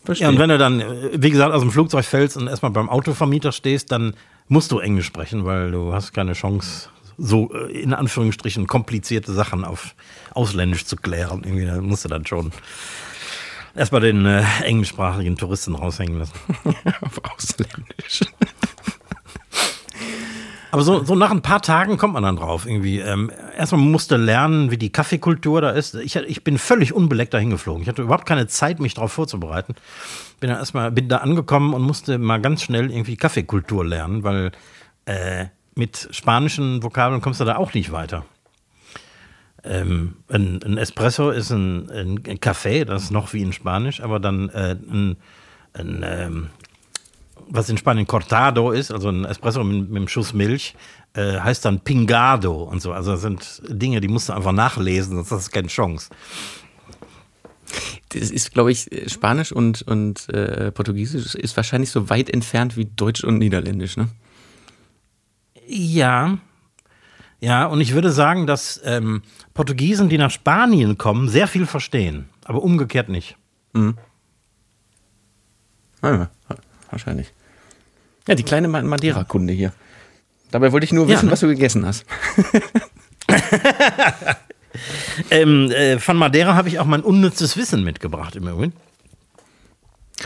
[SPEAKER 2] Verstehe.
[SPEAKER 1] Ja, und wenn du dann, äh, wie gesagt, aus dem Flugzeug fällst und erstmal beim Autovermieter stehst, dann musst du Englisch sprechen, weil du hast keine Chance, so äh, in Anführungsstrichen komplizierte Sachen auf Ausländisch zu klären. Irgendwie, da musst du dann schon erstmal den äh, englischsprachigen Touristen raushängen lassen.
[SPEAKER 2] auf Ausländisch.
[SPEAKER 1] Aber so, so nach ein paar Tagen kommt man dann drauf irgendwie. Ähm, erstmal musste lernen, wie die Kaffeekultur da ist. Ich, ich bin völlig unbeleckt dahin geflogen. Ich hatte überhaupt keine Zeit, mich darauf vorzubereiten. Bin da erstmal, bin da angekommen und musste mal ganz schnell irgendwie Kaffeekultur lernen, weil äh, mit spanischen Vokabeln kommst du da auch nicht weiter. Ähm, ein, ein Espresso ist ein, ein Kaffee, das ist noch wie in Spanisch, aber dann äh, ein, ein ähm, was in Spanien Cortado ist, also ein Espresso mit, mit einem Schuss Milch, äh, heißt dann Pingado und so. Also das sind Dinge, die musst du einfach nachlesen, sonst hast du keine Chance.
[SPEAKER 2] Das ist, glaube ich, Spanisch und, und äh, Portugiesisch ist wahrscheinlich so weit entfernt wie Deutsch und Niederländisch, ne?
[SPEAKER 1] Ja. Ja, und ich würde sagen, dass ähm, Portugiesen, die nach Spanien kommen, sehr viel verstehen, aber umgekehrt nicht.
[SPEAKER 2] Ah, ja, wahrscheinlich. Ja, die kleine Ma- Madeira-Kunde hier. Dabei wollte ich nur wissen,
[SPEAKER 1] ne?
[SPEAKER 2] was du gegessen hast.
[SPEAKER 1] Ähm, äh, von Madeira habe ich auch mein unnützes Wissen mitgebracht im Übrigen.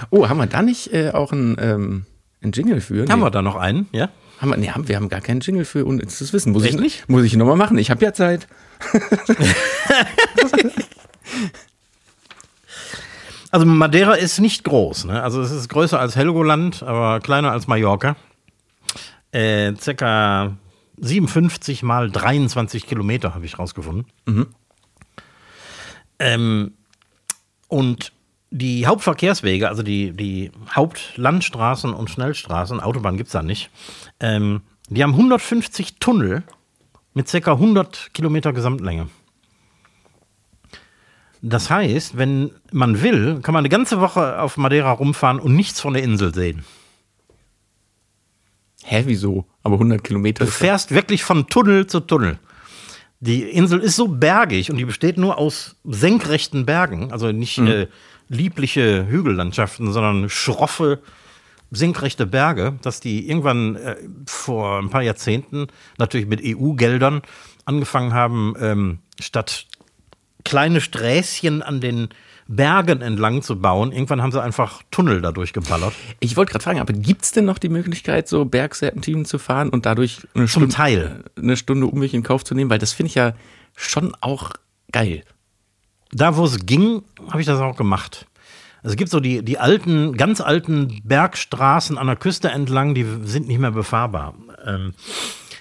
[SPEAKER 2] Oh, haben wir da nicht äh, auch einen, ähm, einen Jingle für?
[SPEAKER 1] Haben
[SPEAKER 2] Nee.
[SPEAKER 1] wir da noch einen? Ja?
[SPEAKER 2] Haben wir, nee, haben, wir haben gar keinen Jingle für unnützes Wissen. Muss
[SPEAKER 1] Echt
[SPEAKER 2] ich
[SPEAKER 1] nicht?
[SPEAKER 2] Muss ich nochmal machen. Ich habe ja Zeit.
[SPEAKER 1] Also Madeira ist nicht groß, ne? Also es ist größer als Helgoland, aber kleiner als Mallorca. Äh, circa 57 mal 23 Kilometer habe ich rausgefunden. Ähm, und die Hauptverkehrswege, also die, die Hauptlandstraßen und Schnellstraßen, Autobahn gibt es da nicht, ähm, die haben 150 Tunnel mit circa 100 Kilometer Gesamtlänge. Das heißt, wenn man will, kann man eine ganze Woche auf Madeira rumfahren und nichts von der Insel sehen.
[SPEAKER 2] Hä, wieso? Aber 100 Kilometer.
[SPEAKER 1] Du fährst wirklich von Tunnel zu Tunnel. Die Insel ist so bergig und die besteht nur aus senkrechten Bergen, also nicht äh, liebliche Hügellandschaften, sondern schroffe, senkrechte Berge, dass die irgendwann äh, vor ein paar Jahrzehnten natürlich mit EU-Geldern angefangen haben, ähm, statt kleine Sträßchen an den Bergen entlang zu bauen, irgendwann haben sie einfach Tunnel dadurch geballert.
[SPEAKER 2] Ich wollte gerade fragen, aber gibt es denn noch die Möglichkeit, so Bergserpentinen zu fahren und dadurch eine
[SPEAKER 1] Zum
[SPEAKER 2] Stunde,
[SPEAKER 1] Teil.
[SPEAKER 2] eine Stunde Umweg in Kauf zu nehmen? Weil das finde ich ja schon auch geil.
[SPEAKER 1] Da, wo es ging, habe ich das auch gemacht. Also es gibt so die, die alten, ganz alten Bergstraßen an der Küste entlang, die sind nicht mehr befahrbar. Ähm,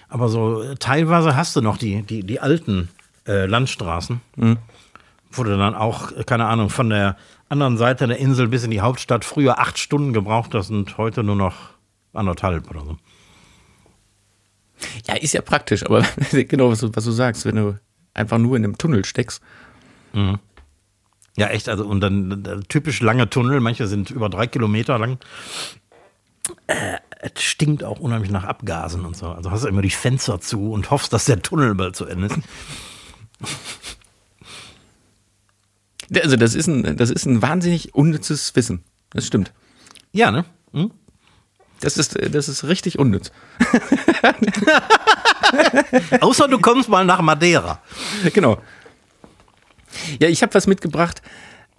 [SPEAKER 1] aber so teilweise hast du noch die, die, die alten äh, Landstraßen, mhm. wo du dann auch, keine Ahnung, von der anderen Seite der Insel bis in die Hauptstadt früher acht Stunden gebraucht hast und heute nur noch anderthalb oder so.
[SPEAKER 2] Ja, ist ja praktisch, aber genau, was du, was du sagst, wenn du einfach nur in einem Tunnel steckst.
[SPEAKER 1] Mhm. Ja, echt, also und dann äh, typisch lange Tunnel, manche sind über drei Kilometer lang. Äh, es stinkt auch unheimlich nach Abgasen und so. Also hast du immer die Fenster zu und hoffst, dass der Tunnel bald zu Ende ist.
[SPEAKER 2] Also das ist ein, das ist ein wahnsinnig unnützes Wissen. Das stimmt.
[SPEAKER 1] Ja, ne? Hm?
[SPEAKER 2] Das ist, das ist richtig unnütz.
[SPEAKER 1] Außer du kommst mal nach Madeira.
[SPEAKER 2] Genau. Ja, ich habe was mitgebracht,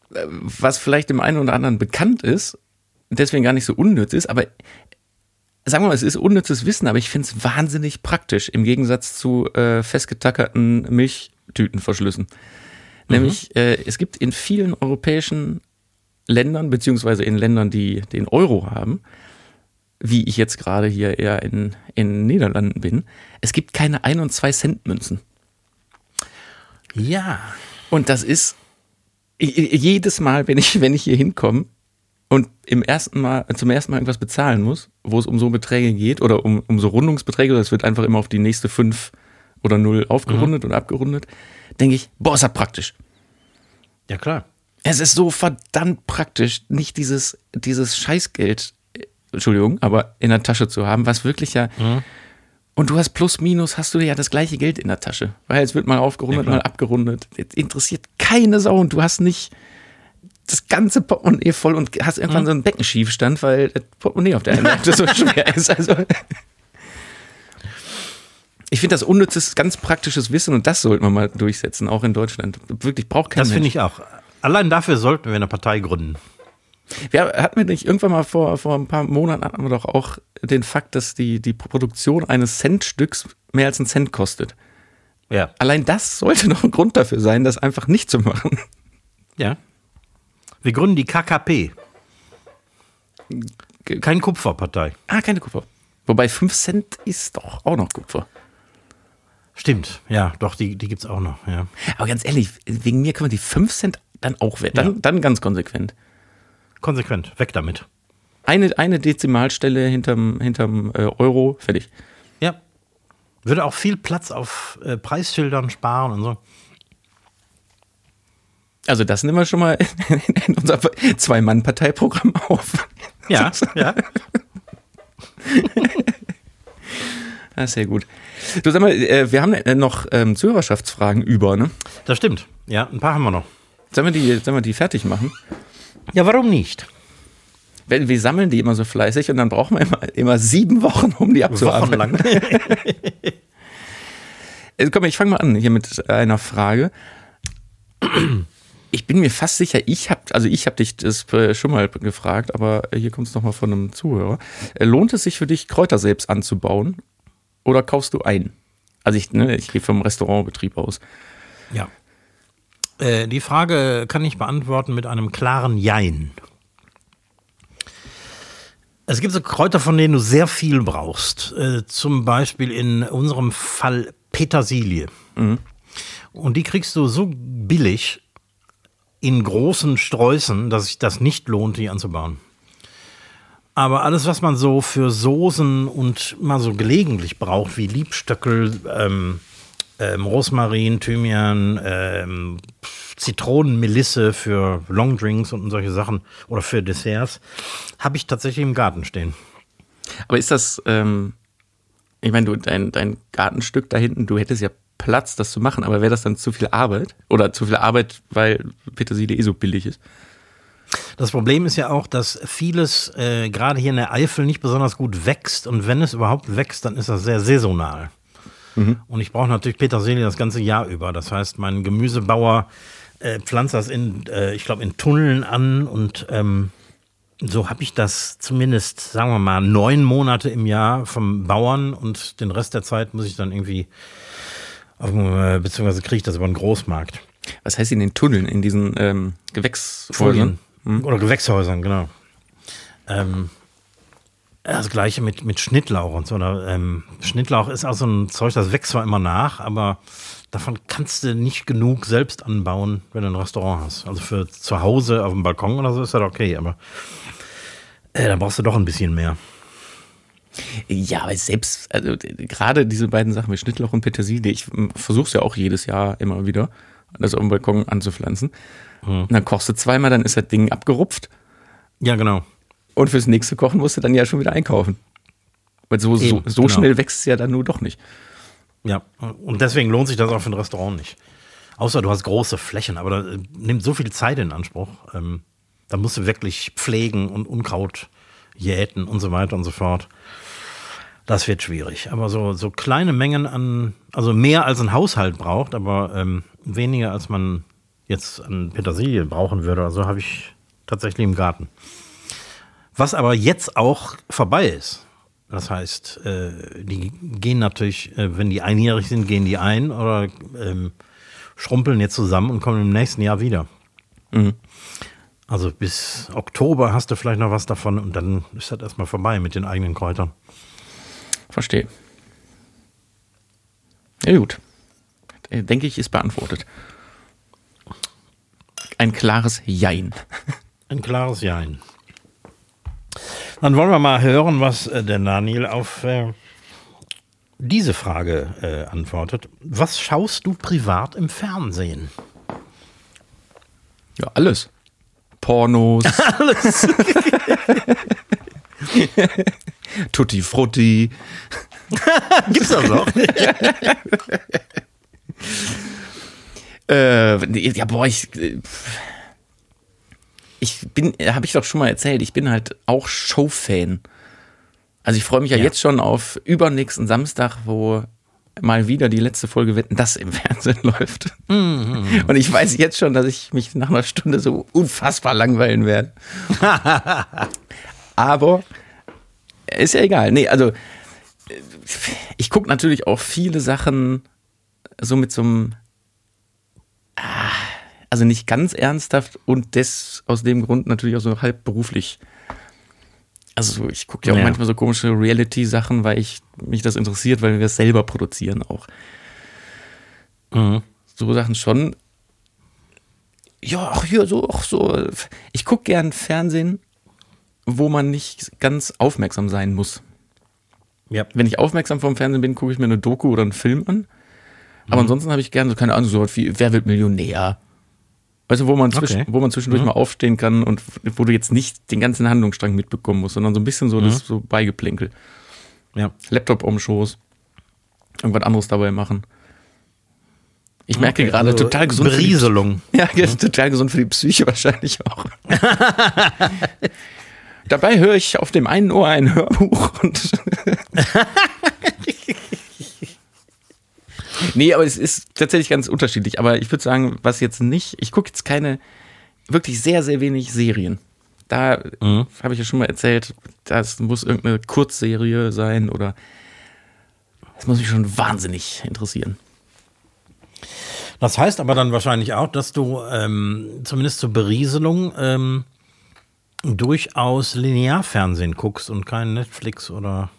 [SPEAKER 2] was vielleicht dem einen oder anderen bekannt ist, deswegen gar nicht so unnütz ist, aber sagen wir mal, es ist unnützes Wissen, aber ich finde es wahnsinnig praktisch im Gegensatz zu äh, festgetackerten Milchtütenverschlüssen. Mhm. Nämlich, äh, es gibt in vielen europäischen Ländern, beziehungsweise in Ländern, die den Euro haben, wie ich jetzt gerade hier eher in, in Niederlanden bin, es gibt keine 1 und 2 Cent Münzen.
[SPEAKER 1] Ja.
[SPEAKER 2] Und das ist jedes Mal, wenn ich, wenn ich hier hinkomme und im ersten Mal, zum ersten Mal irgendwas bezahlen muss, wo es um so Beträge geht oder um, um so Rundungsbeträge, das wird einfach immer auf die nächste 5 oder 0 aufgerundet mhm. oder abgerundet, denke ich, boah, ist das praktisch.
[SPEAKER 1] Ja, klar.
[SPEAKER 2] Es ist so verdammt praktisch, nicht dieses, dieses Scheißgeld Entschuldigung, aber in der Tasche zu haben, was wirklich ja. Mhm. Und du hast plus minus, hast du ja das gleiche Geld in der Tasche. Weil es wird mal aufgerundet, ja, mal abgerundet. Das interessiert keine Sau und du hast nicht das ganze Portemonnaie voll und hast irgendwann mhm. so einen Beckenschiefstand, weil das Portemonnae auf der einen Seite so schwer ist. Also ich finde das unnützes, ganz praktisches Wissen und das sollten wir mal durchsetzen, auch in Deutschland. Wirklich braucht kein
[SPEAKER 1] Das finde ich auch. Allein dafür sollten wir eine Partei gründen.
[SPEAKER 2] Wir hatten wir nicht irgendwann mal vor, vor ein paar Monaten hatten wir doch auch den Fakt, dass die, die Produktion eines Centstücks mehr als einen Cent kostet. Ja. Allein das sollte noch ein Grund dafür sein, das einfach nicht zu machen.
[SPEAKER 1] Ja. Wir gründen die KKP. Kein Kupferpartei.
[SPEAKER 2] Ah, keine Kupfer. Wobei 5 Cent ist doch auch noch Kupfer.
[SPEAKER 1] Stimmt, ja, doch, die, die gibt es auch noch, ja.
[SPEAKER 2] Aber ganz ehrlich, wegen mir kann man die 5 Cent dann auch weg. Dann, ja. dann ganz konsequent.
[SPEAKER 1] Konsequent, weg damit.
[SPEAKER 2] Eine, eine Dezimalstelle hinterm, hinterm äh, Euro, fertig.
[SPEAKER 1] Ja. Würde auch viel Platz auf äh, Preisschildern sparen und so.
[SPEAKER 2] Also das nehmen wir schon mal in, unser Zwei-Mann-Parteiprogramm auf.
[SPEAKER 1] Ja, ja.
[SPEAKER 2] ja, sehr gut. Du sag mal, äh, wir haben äh, noch ähm, Zuhörerschaftsfragen über, ne?
[SPEAKER 1] Das stimmt. Ja, ein paar haben wir noch.
[SPEAKER 2] Sollen wir die, sollen wir die fertig machen?
[SPEAKER 1] Ja, warum nicht?
[SPEAKER 2] Wir, wir sammeln die immer so fleißig und dann brauchen wir immer, immer sieben Wochen, um die abzuarbeiten. Äh, komm, ich fange mal an hier mit einer Frage. Ich bin mir fast sicher, ich habe, also ich habe dich das schon mal gefragt, aber hier kommt es nochmal von einem Zuhörer. Äh, lohnt es sich für dich, Kräuter selbst anzubauen oder kaufst du ein? Also ich, ne, ich gehe vom Restaurantbetrieb aus.
[SPEAKER 1] Ja. Äh, die Frage kann ich beantworten mit einem klaren Jein. Es gibt so Kräuter, von denen du sehr viel brauchst. Äh, zum Beispiel in unserem Fall Petersilie. Mhm. Und die kriegst du so billig in großen Sträußen, dass sich das nicht lohnt, die anzubauen. Aber alles, was man so für Soßen und mal so gelegentlich braucht, wie Liebstöckel, ähm, ähm, Rosmarin, Thymian, ähm, Zitronenmelisse für Longdrinks und solche Sachen oder für Desserts, habe ich tatsächlich im Garten stehen.
[SPEAKER 2] Aber ist das, ähm, ich meine, du, dein, dein Gartenstück da hinten, du hättest ja Platz, das zu machen, aber wäre das dann zu viel Arbeit? Oder zu viel Arbeit, weil Petersilie eh so billig ist?
[SPEAKER 1] Das Problem ist ja auch, dass vieles äh, gerade hier in der Eifel nicht besonders gut wächst und wenn es überhaupt wächst, dann ist das sehr saisonal. Mhm. Und ich brauche natürlich Petersilie das ganze Jahr über. Das heißt, mein Gemüsebauer äh, pflanzt das in, äh, ich glaube, in Tunneln an und ähm, so habe ich das zumindest, sagen wir mal, neun Monate im Jahr vom Bauern und den Rest der Zeit muss ich dann irgendwie, auf, beziehungsweise kriege ich das über einen Großmarkt.
[SPEAKER 2] Was heißt in den Tunneln, in diesen ähm, Gewächsfolien?
[SPEAKER 1] Hm? Oder Gewächshäusern, genau. Ähm, das gleiche mit, mit Schnittlauch und so. Oder, ähm, Schnittlauch ist auch so ein Zeug, das wächst zwar immer nach, aber davon kannst du nicht genug selbst anbauen, wenn du ein Restaurant hast. Also für zu Hause auf dem Balkon oder so ist das okay, aber äh, da brauchst du doch ein bisschen mehr.
[SPEAKER 2] Ja, aber selbst, also gerade diese beiden Sachen wie Schnittlauch und Petersilie, ich versuche es ja auch jedes Jahr immer wieder, das auf dem Balkon anzupflanzen. Hm. Und dann kochst du zweimal, dann ist das Ding abgerupft.
[SPEAKER 1] Ja, genau.
[SPEAKER 2] Und fürs nächste Kochen musst du dann ja schon wieder einkaufen. Weil so, Eben, so, so genau. schnell wächst es ja dann nur doch nicht.
[SPEAKER 1] Ja, und deswegen lohnt sich das auch für ein Restaurant nicht. Außer du hast große Flächen, aber das äh, nimmt so viel Zeit in Anspruch. Ähm, da musst du wirklich pflegen und Unkraut jäten und so weiter und so fort. Das wird schwierig. Aber so, so kleine Mengen an, also mehr als ein Haushalt braucht, aber ähm, weniger als man jetzt an Petersilie brauchen würde. Also habe ich tatsächlich im Garten. Was aber jetzt auch vorbei ist. Das heißt, äh, die gehen natürlich, äh, wenn die einjährig sind, gehen die ein oder ähm, schrumpeln jetzt zusammen und kommen im nächsten Jahr wieder. Mhm. Also bis Oktober hast du vielleicht noch was davon und dann ist das erstmal vorbei mit den eigenen Kräutern.
[SPEAKER 2] Verstehe. Ja, gut. Äh, denke ich, ist beantwortet. Ein klares Jein.
[SPEAKER 1] Ein klares Jein. Dann wollen wir mal hören, was äh, der Daniel auf äh, diese Frage äh, antwortet. Was schaust du privat im Fernsehen?
[SPEAKER 2] Ja, alles. Pornos. alles. Tutti Frutti.
[SPEAKER 1] Gibt's das noch?
[SPEAKER 2] äh, ja, boah, ich. Ich bin, habe ich doch schon mal erzählt, ich bin halt auch Showfan. Also ich freue mich ja, ja, jetzt schon auf übernächsten Samstag, wo mal wieder die letzte Folge Wetten, das im Fernsehen läuft. Mhm. Und ich weiß jetzt schon, dass ich mich nach einer Stunde so unfassbar langweilen werde. Aber ist ja egal. Nee, also ich gucke natürlich auch viele Sachen so mit so einem, ah, also nicht ganz ernsthaft und das aus dem Grund natürlich auch so halb beruflich. Also ich gucke ja auch ja. manchmal so komische Reality-Sachen, weil ich mich das interessiert, weil wir es selber produzieren auch. Mhm. So Sachen schon. Ja, auch hier so, auch so. Ich gucke gern Fernsehen, wo man nicht ganz aufmerksam sein muss. Ja. Wenn ich aufmerksam vom Fernsehen bin, gucke ich mir eine Doku oder einen Film an. Aber mhm. ansonsten habe ich gerne so keine Ahnung, so wie Wer wird Millionär? Weißt du, wo man, zwischen, okay. wo man zwischendurch mhm. mal aufstehen kann und wo du jetzt nicht den ganzen Handlungsstrang mitbekommen musst, sondern so ein bisschen so mhm. das so Beigeplänkel. Ja. Laptop um Schoß. Irgendwas anderes dabei machen. Ich merke okay, gerade also total gesund.
[SPEAKER 1] Berieselung.
[SPEAKER 2] Ja, mhm. total gesund für die Psyche wahrscheinlich auch. Dabei höre ich auf dem einen Ohr ein Hörbuch und. nee, aber es ist tatsächlich ganz unterschiedlich. Aber ich würde sagen, was jetzt nicht, ich gucke jetzt keine, wirklich sehr, sehr wenig Serien. Da mhm. habe ich ja schon mal erzählt, das muss irgendeine Kurzserie sein oder das muss mich schon wahnsinnig interessieren.
[SPEAKER 1] Das heißt aber dann wahrscheinlich auch, dass du ähm, zumindest zur Berieselung ähm, durchaus Linearfernsehen guckst und kein Netflix oder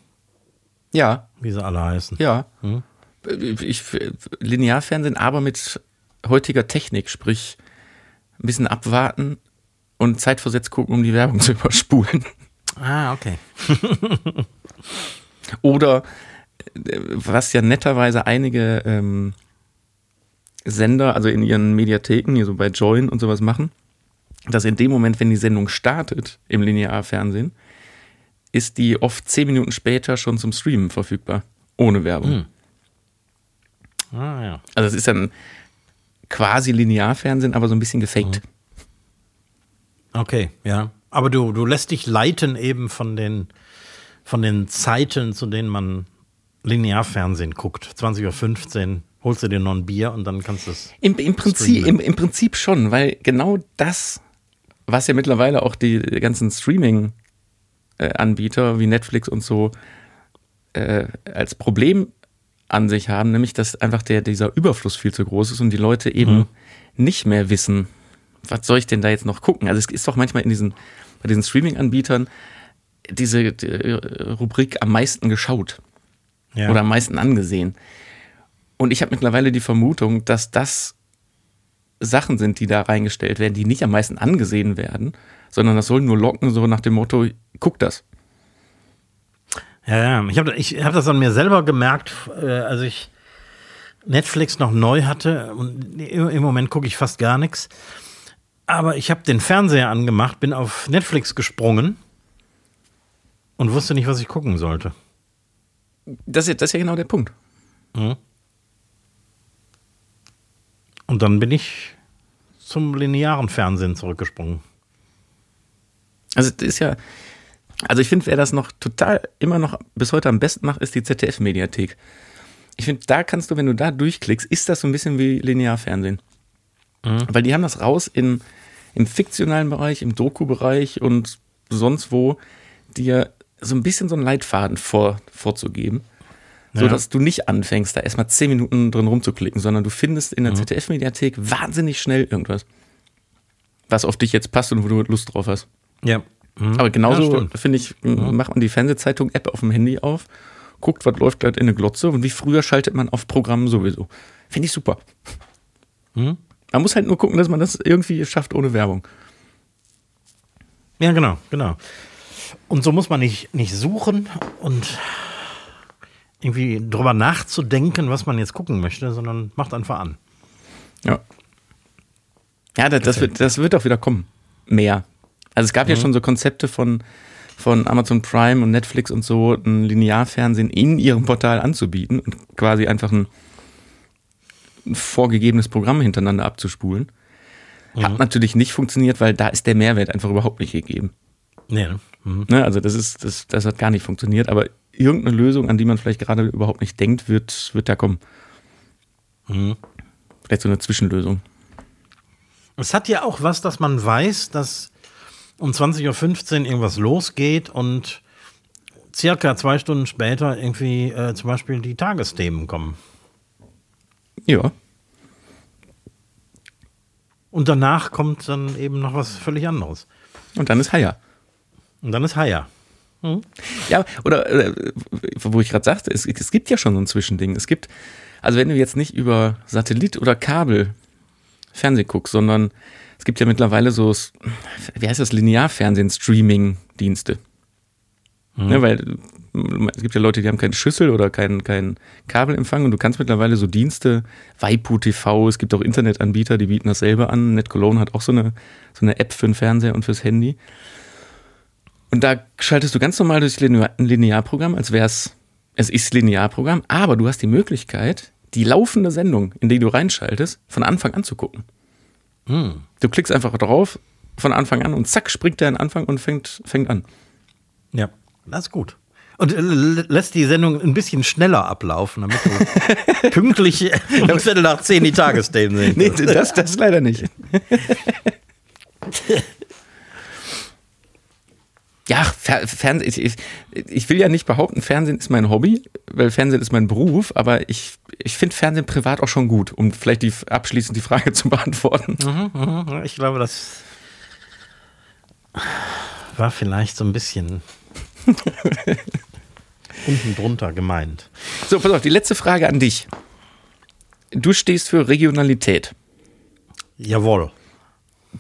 [SPEAKER 2] ja,
[SPEAKER 1] wie sie alle heißen.
[SPEAKER 2] Ja. Hm? Ich, Linearfernsehen, aber mit heutiger Technik, sprich ein bisschen abwarten und zeitversetzt gucken, um die Werbung zu überspulen.
[SPEAKER 1] Ah, okay.
[SPEAKER 2] Oder was ja netterweise einige ähm, Sender, also in ihren Mediatheken, hier so bei Join und sowas machen, dass in dem Moment, wenn die Sendung startet im Linearfernsehen, ist die oft zehn Minuten später schon zum Streamen verfügbar. Ohne Werbung. Hm. Ah, ja. Also es ist dann quasi Linearfernsehen, aber so ein bisschen gefaked. Hm.
[SPEAKER 1] Okay, ja. Aber du, du lässt dich leiten eben von den, von den Zeiten, zu denen man Linearfernsehen guckt. 20.15 Uhr holst du dir noch ein Bier und dann kannst du es.
[SPEAKER 2] Im, im, Prinzip, im, Im Prinzip schon, weil genau das was ja mittlerweile auch die ganzen Streaming-Anbieter wie Netflix und so äh, als Problem an sich haben, nämlich dass einfach der, dieser Überfluss viel zu groß ist und die Leute eben mhm. nicht mehr wissen, was soll ich denn da jetzt noch gucken? Also es ist doch manchmal in diesen, bei diesen Streaming-Anbietern diese die, äh, Rubrik am meisten geschaut
[SPEAKER 1] Ja.
[SPEAKER 2] oder am meisten angesehen. Und ich habe mittlerweile die Vermutung, dass das Sachen sind, die da reingestellt werden, die nicht am meisten angesehen werden, sondern das sollen nur locken, so nach dem Motto, guck das.
[SPEAKER 1] Ja, ja. Ich habe ich hab das an mir selber gemerkt, äh, als ich Netflix noch neu hatte. Und im Moment gucke ich fast gar nichts. Aber ich habe den Fernseher angemacht, bin auf Netflix gesprungen und wusste nicht, was ich gucken sollte.
[SPEAKER 2] Das ist, das ist ja genau der Punkt.
[SPEAKER 1] Und dann bin ich zum linearen Fernsehen zurückgesprungen.
[SPEAKER 2] Also das ist ja, also ich finde, wer das noch total immer noch bis heute am besten macht, ist die ZDF-Mediathek. Ich finde, da kannst du, wenn du da durchklickst, ist das so ein bisschen wie Linearfernsehen. Weil die haben das raus in, im fiktionalen Bereich, im Doku-Bereich und sonst wo, dir so ein bisschen so einen Leitfaden vor, vorzugeben. So
[SPEAKER 1] Ja.
[SPEAKER 2] dass du nicht anfängst, da erstmal zehn Minuten drin rumzuklicken, sondern du findest in der ZDF-Mediathek wahnsinnig schnell irgendwas. Was auf dich jetzt passt und wo du Lust drauf hast.
[SPEAKER 1] Ja. Mhm.
[SPEAKER 2] Aber
[SPEAKER 1] Ja,
[SPEAKER 2] genauso,
[SPEAKER 1] stimmt.
[SPEAKER 2] finde ich, m- macht man die Fernsehzeitung-App auf dem Handy auf, guckt, was läuft gerade in der Glotze und wie früher schaltet man auf Programmen sowieso. Finde ich super.
[SPEAKER 1] Mhm.
[SPEAKER 2] Man muss halt nur gucken, dass man das irgendwie schafft ohne Werbung.
[SPEAKER 1] Ja, genau, genau. Und so muss man nicht, nicht suchen und irgendwie drüber nachzudenken, was man jetzt gucken möchte, sondern macht einfach an.
[SPEAKER 2] Ja. Ja, das, das, wird, das wird auch wieder kommen. Mehr. Also es gab ja schon so Konzepte von, von Amazon Prime und Netflix und so, ein Linearfernsehen in ihrem Portal anzubieten und quasi einfach ein, ein vorgegebenes Programm hintereinander abzuspulen. Hat natürlich nicht funktioniert, weil da ist der Mehrwert einfach überhaupt nicht gegeben.
[SPEAKER 1] Nee, ne? Mhm.
[SPEAKER 2] Ne? Also das ist, das, das hat gar nicht funktioniert, aber irgendeine Lösung, an die man vielleicht gerade überhaupt nicht denkt, wird, wird da kommen. Vielleicht so eine Zwischenlösung.
[SPEAKER 1] Es hat ja auch was, dass man weiß, dass um 20.15 Uhr irgendwas losgeht und circa zwei Stunden später irgendwie äh, zum Beispiel die Tagesthemen kommen.
[SPEAKER 2] Ja.
[SPEAKER 1] Und danach kommt dann eben noch was völlig anderes.
[SPEAKER 2] Und dann ist Haya.
[SPEAKER 1] Und dann ist Haya.
[SPEAKER 2] Ja, oder, oder wo ich gerade sagte, es, es gibt ja schon so ein Zwischending. Es gibt, also wenn du jetzt nicht über Satellit oder Kabel Fernsehen guckst, sondern es gibt ja mittlerweile so, wie heißt das, Linearfernsehen, Streaming-Dienste. Ne, weil äh, es gibt ja Leute, die haben keine Schüssel oder keinen kein Kabelempfang und du kannst mittlerweile so Dienste, Waipu TV, es gibt auch Internetanbieter, die bieten das selber an. NetCologne hat auch so eine, so eine App für den Fernseher und fürs Handy. Und da schaltest du ganz normal durch ein Linearprogramm, als wäre es, es ist Linearprogramm, aber du hast die Möglichkeit, die laufende Sendung, in die du reinschaltest, von Anfang an zu gucken. Du klickst einfach drauf von Anfang an und zack, springt der an Anfang und fängt, fängt an.
[SPEAKER 1] Ja, das ist gut. Und äh, lässt die Sendung ein bisschen schneller ablaufen, damit du pünktlich um Viertel nach zehn die Tagesthemen sehen
[SPEAKER 2] Nee, das, das leider nicht. Ja, Fer Fernsehen, ich, ich, will ja nicht behaupten, Fernsehen ist mein Hobby, weil Fernsehen ist mein Beruf, aber ich, ich finde Fernsehen privat auch schon gut, um vielleicht die, abschließend die Frage zu beantworten.
[SPEAKER 1] Mhm, Ich glaube, das war vielleicht so ein bisschen unten drunter gemeint.
[SPEAKER 2] So, pass auf, die letzte Frage an dich. Du stehst für Regionalität.
[SPEAKER 1] Jawohl.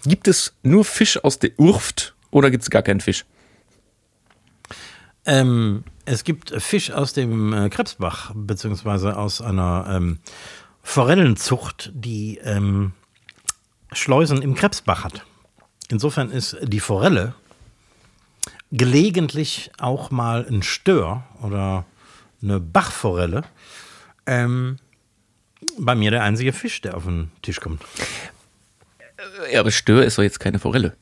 [SPEAKER 2] Gibt es nur Fisch aus der Urft oder gibt es gar keinen Fisch?
[SPEAKER 1] Ähm, es gibt Fisch aus dem äh, Krebsbach, beziehungsweise aus einer ähm, Forellenzucht, die ähm, Schleusen im Krebsbach hat. Insofern ist die Forelle gelegentlich auch mal ein Stör oder eine Bachforelle ähm, bei mir der einzige Fisch, der auf den Tisch kommt.
[SPEAKER 2] Ja, aber Stör ist doch jetzt keine Forelle.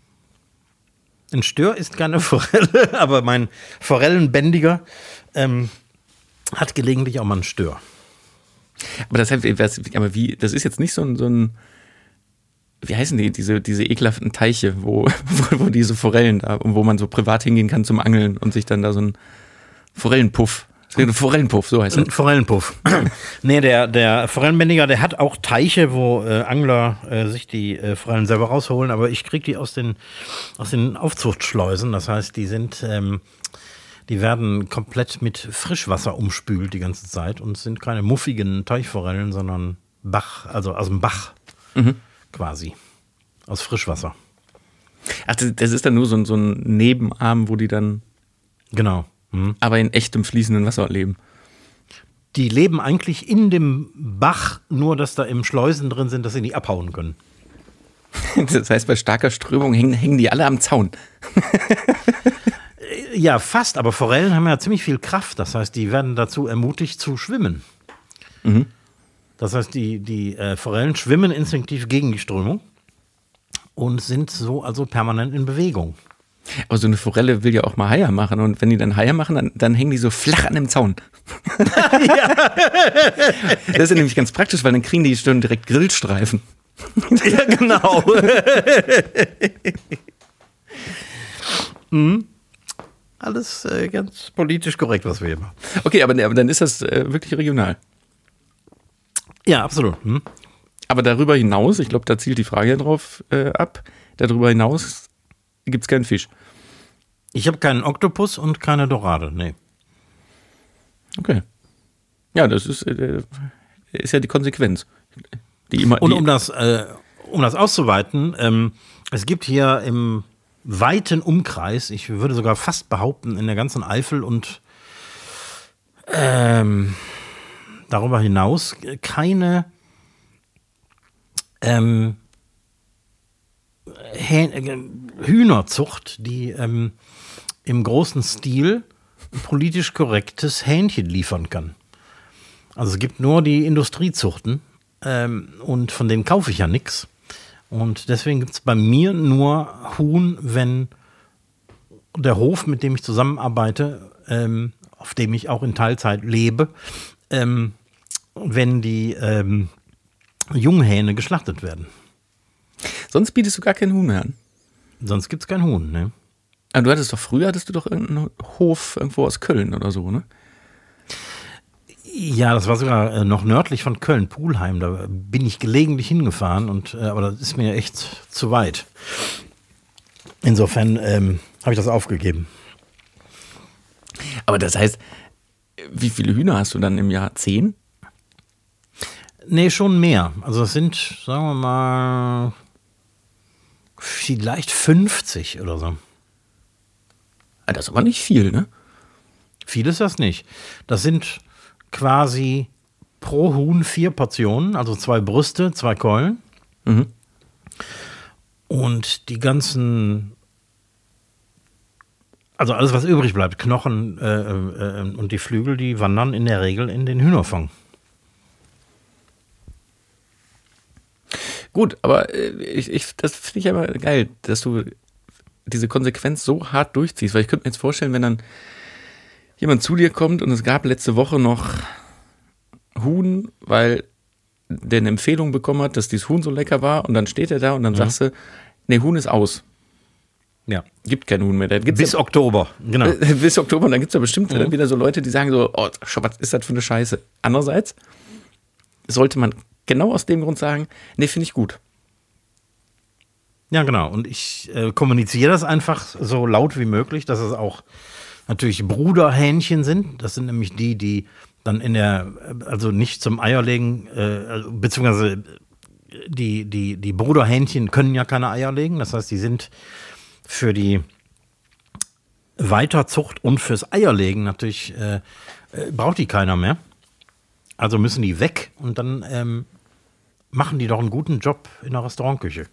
[SPEAKER 1] Ein Stör ist keine Forelle, aber mein Forellenbändiger ähm, hat gelegentlich auch mal einen Stör.
[SPEAKER 2] Aber das, heißt, aber wie, das ist jetzt nicht so ein, so ein wie heißen die, diese, diese ekelhaften Teiche, wo, wo, wo diese Forellen da, wo man so privat hingehen kann zum Angeln und sich dann da so einen Forellenpuff Forellenpuff, so heißt
[SPEAKER 1] Ein Forellenpuff. nee, der, der Forellenbändiger, der hat auch Teiche, wo äh, Angler äh, sich die äh, Forellen selber rausholen, aber ich kriege die aus den, aus den Aufzuchtschleusen. Das heißt, die sind, ähm, die werden komplett mit Frischwasser umspült die ganze Zeit und sind keine muffigen Teichforellen, sondern Bach, also aus dem Bach quasi. Aus Frischwasser.
[SPEAKER 2] Ach, das das ist dann nur so, ein- so ein Nebenarm, wo die dann
[SPEAKER 1] Genau. Mhm.
[SPEAKER 2] aber in echtem fließenden Wasser leben.
[SPEAKER 1] Die leben eigentlich in dem Bach, nur dass da im Schleusen drin sind, dass sie nicht abhauen können.
[SPEAKER 2] Das heißt, bei starker Strömung hängen, hängen die alle am Zaun.
[SPEAKER 1] Ja, fast, aber Forellen haben ja ziemlich viel Kraft. Das heißt, die werden dazu ermutigt zu schwimmen. Das heißt, die, die äh, Forellen schwimmen instinktiv gegen die Strömung und sind so also permanent in Bewegung.
[SPEAKER 2] Aber so eine Forelle will ja auch mal Haie machen. Und wenn die dann Haie machen, dann, dann hängen die so flach an dem Zaun. Das ist ja nämlich ganz praktisch, weil dann kriegen die schon direkt Grillstreifen.
[SPEAKER 1] ja, genau. mhm. Alles äh, ganz politisch korrekt, was wir hier machen.
[SPEAKER 2] Okay, aber, aber dann ist das äh, wirklich regional.
[SPEAKER 1] Ja, absolut. Mhm.
[SPEAKER 2] Aber darüber hinaus, ich glaube, da zielt die Frage ja drauf äh, ab, darüber hinaus gibt es keinen Fisch.
[SPEAKER 1] Ich habe keinen Oktopus und keine Dorade. Nee.
[SPEAKER 2] Okay. Ja, das ist, äh, ist ja die Konsequenz. Die immer,
[SPEAKER 1] Und
[SPEAKER 2] die,
[SPEAKER 1] um das, äh, um das auszuweiten, ähm, es gibt hier im weiten Umkreis, ich würde sogar fast behaupten, in der ganzen Eifel und ähm, darüber hinaus keine ähm, äh, Hühnerzucht, die ähm, im großen Stil politisch korrektes Hähnchen liefern kann. Also es gibt nur die Industriezuchten ähm, und von denen kaufe ich ja nichts. Und deswegen gibt es bei mir nur Huhn, wenn der Hof, mit dem ich zusammenarbeite, ähm, auf dem ich auch in Teilzeit lebe, ähm, wenn die ähm, Junghähne geschlachtet werden.
[SPEAKER 2] sonst bietest du gar keinen Huhn mehr an.
[SPEAKER 1] Sonst gibt es kein Huhn. Ne?
[SPEAKER 2] Aber du hattest doch früher, hattest du doch irgendeinen Hof irgendwo aus Köln oder so, ne?
[SPEAKER 1] Ja, das war sogar äh, noch nördlich von Köln, Pulheim. Da bin ich gelegentlich hingefahren, und, äh, aber das ist mir echt zu weit. Insofern ähm, habe ich das aufgegeben.
[SPEAKER 2] Aber das heißt, wie viele Hühner hast du dann im Jahr? Zehn?
[SPEAKER 1] Nee, schon mehr. Also es sind, sagen wir mal, vielleicht 50 oder so.
[SPEAKER 2] Ah, Das ist aber nicht viel, ne?
[SPEAKER 1] Viel ist das nicht. Das sind quasi pro Huhn vier Portionen, also zwei Brüste, zwei Keulen.
[SPEAKER 2] Mhm.
[SPEAKER 1] Und die ganzen, also alles, was übrig bleibt, Knochen äh, äh, und die Flügel, die wandern in der Regel in den Hühnerfang.
[SPEAKER 2] Gut, aber äh, ich, ich, das finde ich aber geil, dass du diese Konsequenz so hart durchziehst. Weil ich könnte mir jetzt vorstellen, wenn dann jemand zu dir kommt und es gab letzte Woche noch Huhn, weil der eine Empfehlung bekommen hat, dass dieses Huhn so lecker war und dann steht er da und dann sagst du, nee, Huhn ist aus.
[SPEAKER 1] Ja.
[SPEAKER 2] Gibt kein Huhn mehr.
[SPEAKER 1] Bis
[SPEAKER 2] ja,
[SPEAKER 1] Oktober, genau.
[SPEAKER 2] äh, bis Oktober, und dann gibt es ja bestimmt dann wieder so Leute, die sagen so, oh, was ist das für eine Scheiße. Andererseits sollte man genau aus dem Grund sagen, nee, finde ich gut.
[SPEAKER 1] Ja, genau. Und ich äh, kommuniziere das einfach so laut wie möglich, dass es auch natürlich Bruderhähnchen sind. Das sind nämlich die, die dann in der, also nicht zum Eierlegen, äh, also, beziehungsweise die, die, die Bruderhähnchen können ja keine Eier legen. Das heißt, die sind für die Weiterzucht und fürs Eierlegen natürlich, äh, äh, braucht die keiner mehr. Also müssen die weg und dann ähm, machen die doch einen guten Job in der Restaurantküche.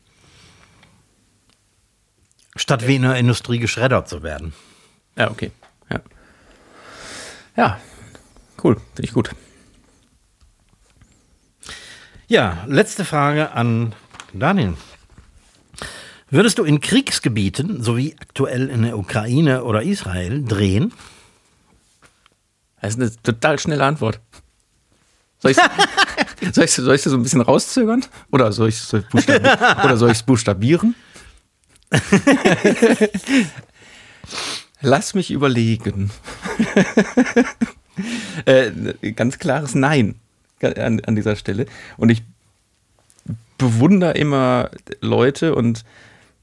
[SPEAKER 1] Statt wie in der Industrie geschreddert zu werden.
[SPEAKER 2] Ja, okay. Ja, ja cool, finde ich gut.
[SPEAKER 1] Ja, letzte Frage an Daniel. Würdest du in Kriegsgebieten, so wie aktuell in der Ukraine oder Israel, drehen?
[SPEAKER 2] Das ist eine total schnelle Antwort. Soll ich soll ich, soll ich so ein bisschen rauszögern? Oder soll ich es buchstabieren? Buchstabieren? Lass mich überlegen. äh, ganz klares Nein an, an dieser Stelle. Und ich bewundere immer Leute und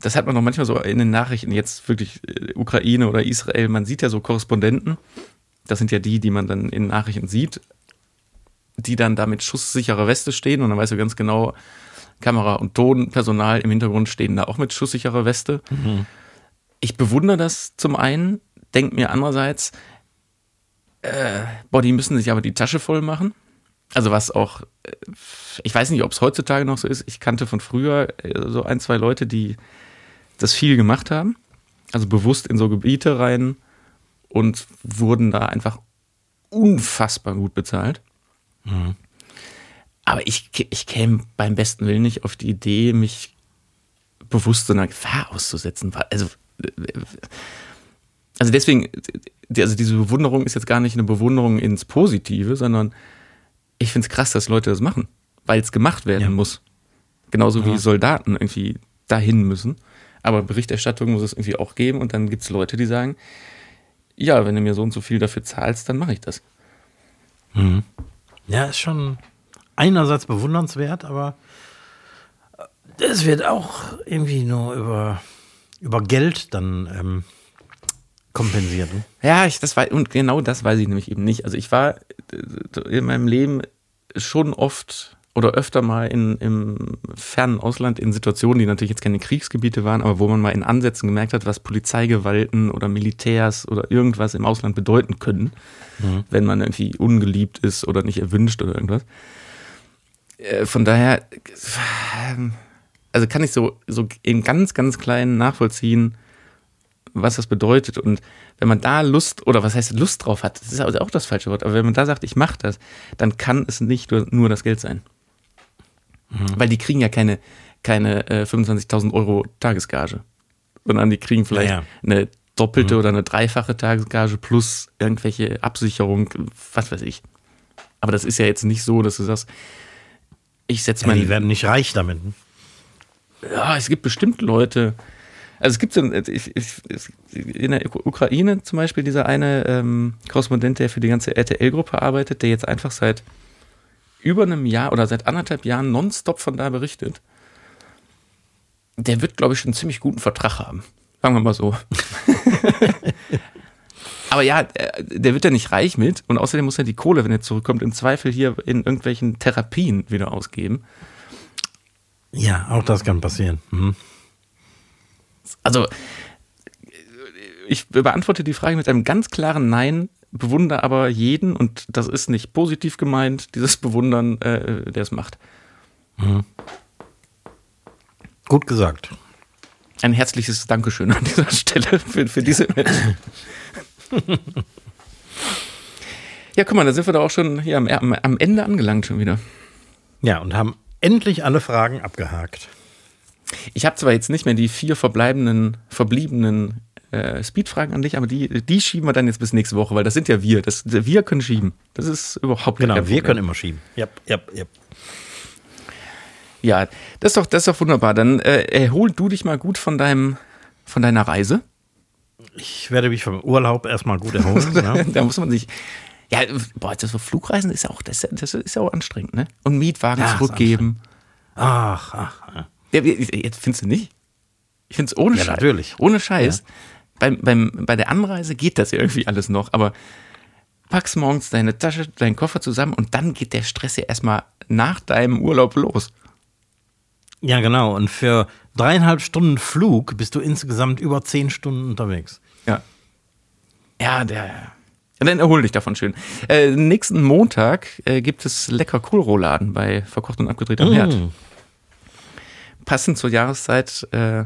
[SPEAKER 2] das hat man noch manchmal so in den Nachrichten, jetzt wirklich äh, Ukraine oder Israel, man sieht ja so Korrespondenten, das sind ja die, die man dann in Nachrichten sieht, die dann da mit schusssicherer Weste stehen und dann weißt du ganz genau, Kamera- und Tonpersonal im Hintergrund stehen da auch mit schusssicherer Weste. Mhm. Ich bewundere das zum einen, denke mir andererseits, äh, boah, die müssen sich aber die Tasche voll machen. Also was auch, äh, ich weiß nicht, ob es heutzutage noch so ist. Ich kannte von früher äh, so ein, zwei Leute, die das viel gemacht haben. Also bewusst in so Gebiete rein und wurden da einfach unfassbar gut bezahlt. Mhm. Aber ich, ich käme beim besten Willen nicht auf die Idee, mich bewusst so einer Gefahr auszusetzen. Also, also deswegen, also diese Bewunderung ist jetzt gar nicht eine Bewunderung ins Positive, sondern ich finde es krass, dass Leute das machen, weil es gemacht werden ja. muss. Genauso ja. wie Soldaten irgendwie dahin müssen. Aber Berichterstattung muss es irgendwie auch geben und dann gibt es Leute, die sagen, ja, wenn du mir so und so viel dafür zahlst, dann mache ich das.
[SPEAKER 1] Mhm. Ja, ist schon einerseits bewundernswert, aber es wird auch irgendwie nur über, über Geld dann ähm, kompensiert. Ne?
[SPEAKER 2] Ja, ich, das war, und genau das weiß ich nämlich eben nicht. Also ich war äh, in meinem Leben schon oft oder öfter mal in, im fernen Ausland in Situationen, die natürlich jetzt keine Kriegsgebiete waren, aber wo man mal in Ansätzen gemerkt hat, was Polizeigewalten oder Militärs oder irgendwas im Ausland bedeuten können, mhm. wenn man irgendwie ungeliebt ist oder nicht erwünscht oder irgendwas. Äh, von daher, also kann ich so, so im ganz, ganz kleinen nachvollziehen, was das bedeutet. Und wenn man da Lust, oder was heißt Lust drauf hat, das ist also auch das falsche Wort, aber wenn man da sagt, ich mache das, dann kann es nicht nur das Geld sein. Mhm. Weil die kriegen ja keine, keine äh, 25.000 Euro Tagesgage, sondern die kriegen vielleicht ja, ja. eine doppelte mhm. oder eine dreifache Tagesgage plus irgendwelche Absicherung, was weiß ich. Aber das ist ja jetzt nicht so, dass du sagst, ich setze ja,
[SPEAKER 1] mal. Die werden nicht reich damit. Ne?
[SPEAKER 2] Ja, es gibt bestimmt Leute. Also es gibt so, ich, ich, in der Ukraine zum Beispiel dieser eine ähm, Korrespondent, der für die ganze RTL-Gruppe arbeitet, der jetzt einfach seit über einem Jahr oder seit anderthalb Jahren nonstop von da berichtet, der wird, glaube ich, schon einen ziemlich guten Vertrag haben. Sagen wir mal so. Aber ja, der wird ja nicht reich mit und außerdem muss er die Kohle, wenn er zurückkommt, im Zweifel hier in irgendwelchen Therapien wieder ausgeben.
[SPEAKER 1] Ja, auch das kann passieren. Mhm.
[SPEAKER 2] Also, ich beantworte die Frage mit einem ganz klaren Nein bewundere aber jeden, und das ist nicht positiv gemeint, dieses Bewundern, äh, der es macht. Mhm.
[SPEAKER 1] Gut gesagt.
[SPEAKER 2] Ein herzliches Dankeschön an dieser Stelle für, für diese Menschen. ja, guck mal, da sind wir da auch schon hier am, am Ende angelangt schon wieder.
[SPEAKER 1] Ja, und haben endlich alle Fragen abgehakt.
[SPEAKER 2] Ich habe zwar jetzt nicht mehr die vier verbleibenden, verbliebenen äh, Speedfragen an dich, aber die, die schieben wir dann jetzt bis nächste Woche, weil das sind ja wir. Das, wir können schieben. Das ist überhaupt
[SPEAKER 1] genau, kein Problem. wir können immer schieben. Ja, ja, ja.
[SPEAKER 2] Ja, das ist doch, das ist doch wunderbar. Dann äh, erhol du dich mal gut von deinem, von deiner Reise.
[SPEAKER 1] Ich werde mich vom Urlaub erstmal gut erholen. ja.
[SPEAKER 2] da muss man sich. Ja, boah, das so Flugreisen ist ja auch, das, das ist ja auch anstrengend, ne? Und Mietwagen ja, zurückgeben.
[SPEAKER 1] Ach, ach.
[SPEAKER 2] Ja, jetzt findest du nicht? Ich finde es ohne
[SPEAKER 1] ja,
[SPEAKER 2] Scheiß.
[SPEAKER 1] Natürlich.
[SPEAKER 2] Ohne Scheiß. Ja beim, beim, bei der Anreise geht das irgendwie alles noch, aber packst morgens deine Tasche, deinen Koffer zusammen und dann geht der Stress ja erstmal nach deinem Urlaub los.
[SPEAKER 1] Ja, genau. Und für dreieinhalb Stunden Flug bist du insgesamt über zehn Stunden unterwegs.
[SPEAKER 2] Ja. Ja, der. Ja, dann erhol dich davon schön. Äh, nächsten Montag äh, gibt es lecker Kohlrouladen bei Verkocht und abgedreht am mm. Herd. Passend zur Jahreszeit. Äh,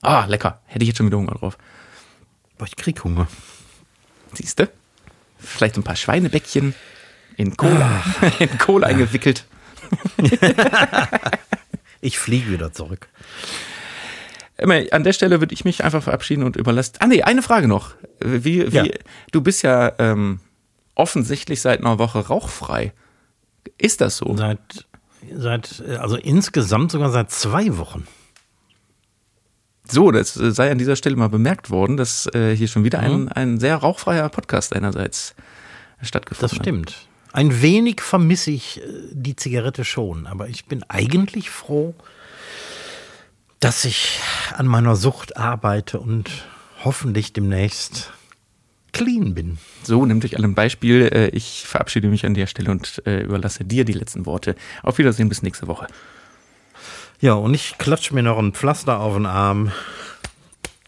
[SPEAKER 2] ah, lecker. Hätte ich jetzt schon wieder Hunger drauf.
[SPEAKER 1] Boah, ich krieg Hunger.
[SPEAKER 2] Siehst du? Vielleicht ein paar Schweinebäckchen in Cola, in Cola eingewickelt.
[SPEAKER 1] ich fliege wieder zurück.
[SPEAKER 2] An der Stelle würde ich mich einfach verabschieden und überlassen. Ah, nee, eine Frage noch. Wie, wie, ja. Du bist ja ähm, offensichtlich seit einer Woche rauchfrei. Ist das so?
[SPEAKER 1] Seit, seit, also insgesamt sogar seit zwei Wochen.
[SPEAKER 2] So, das sei an dieser Stelle mal bemerkt worden, dass äh, hier schon wieder ein, mhm. ein sehr rauchfreier Podcast einerseits stattgefunden
[SPEAKER 1] Das stimmt. Ein wenig vermisse ich äh, die Zigarette schon, aber ich bin eigentlich froh, dass ich an meiner Sucht arbeite und hoffentlich demnächst clean bin.
[SPEAKER 2] So, nimmt euch alle ein Beispiel. Äh, Ich verabschiede mich an der Stelle und äh, überlasse dir die letzten Worte. Auf Wiedersehen, bis nächste Woche.
[SPEAKER 1] Ja, und ich klatsche mir noch ein Pflaster auf den Arm.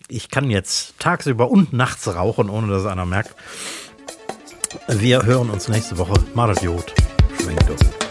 [SPEAKER 1] Ich kann jetzt tagsüber und nachts rauchen, ohne dass einer merkt. Wir hören uns nächste Woche. Madat Jod. Schwenkt um.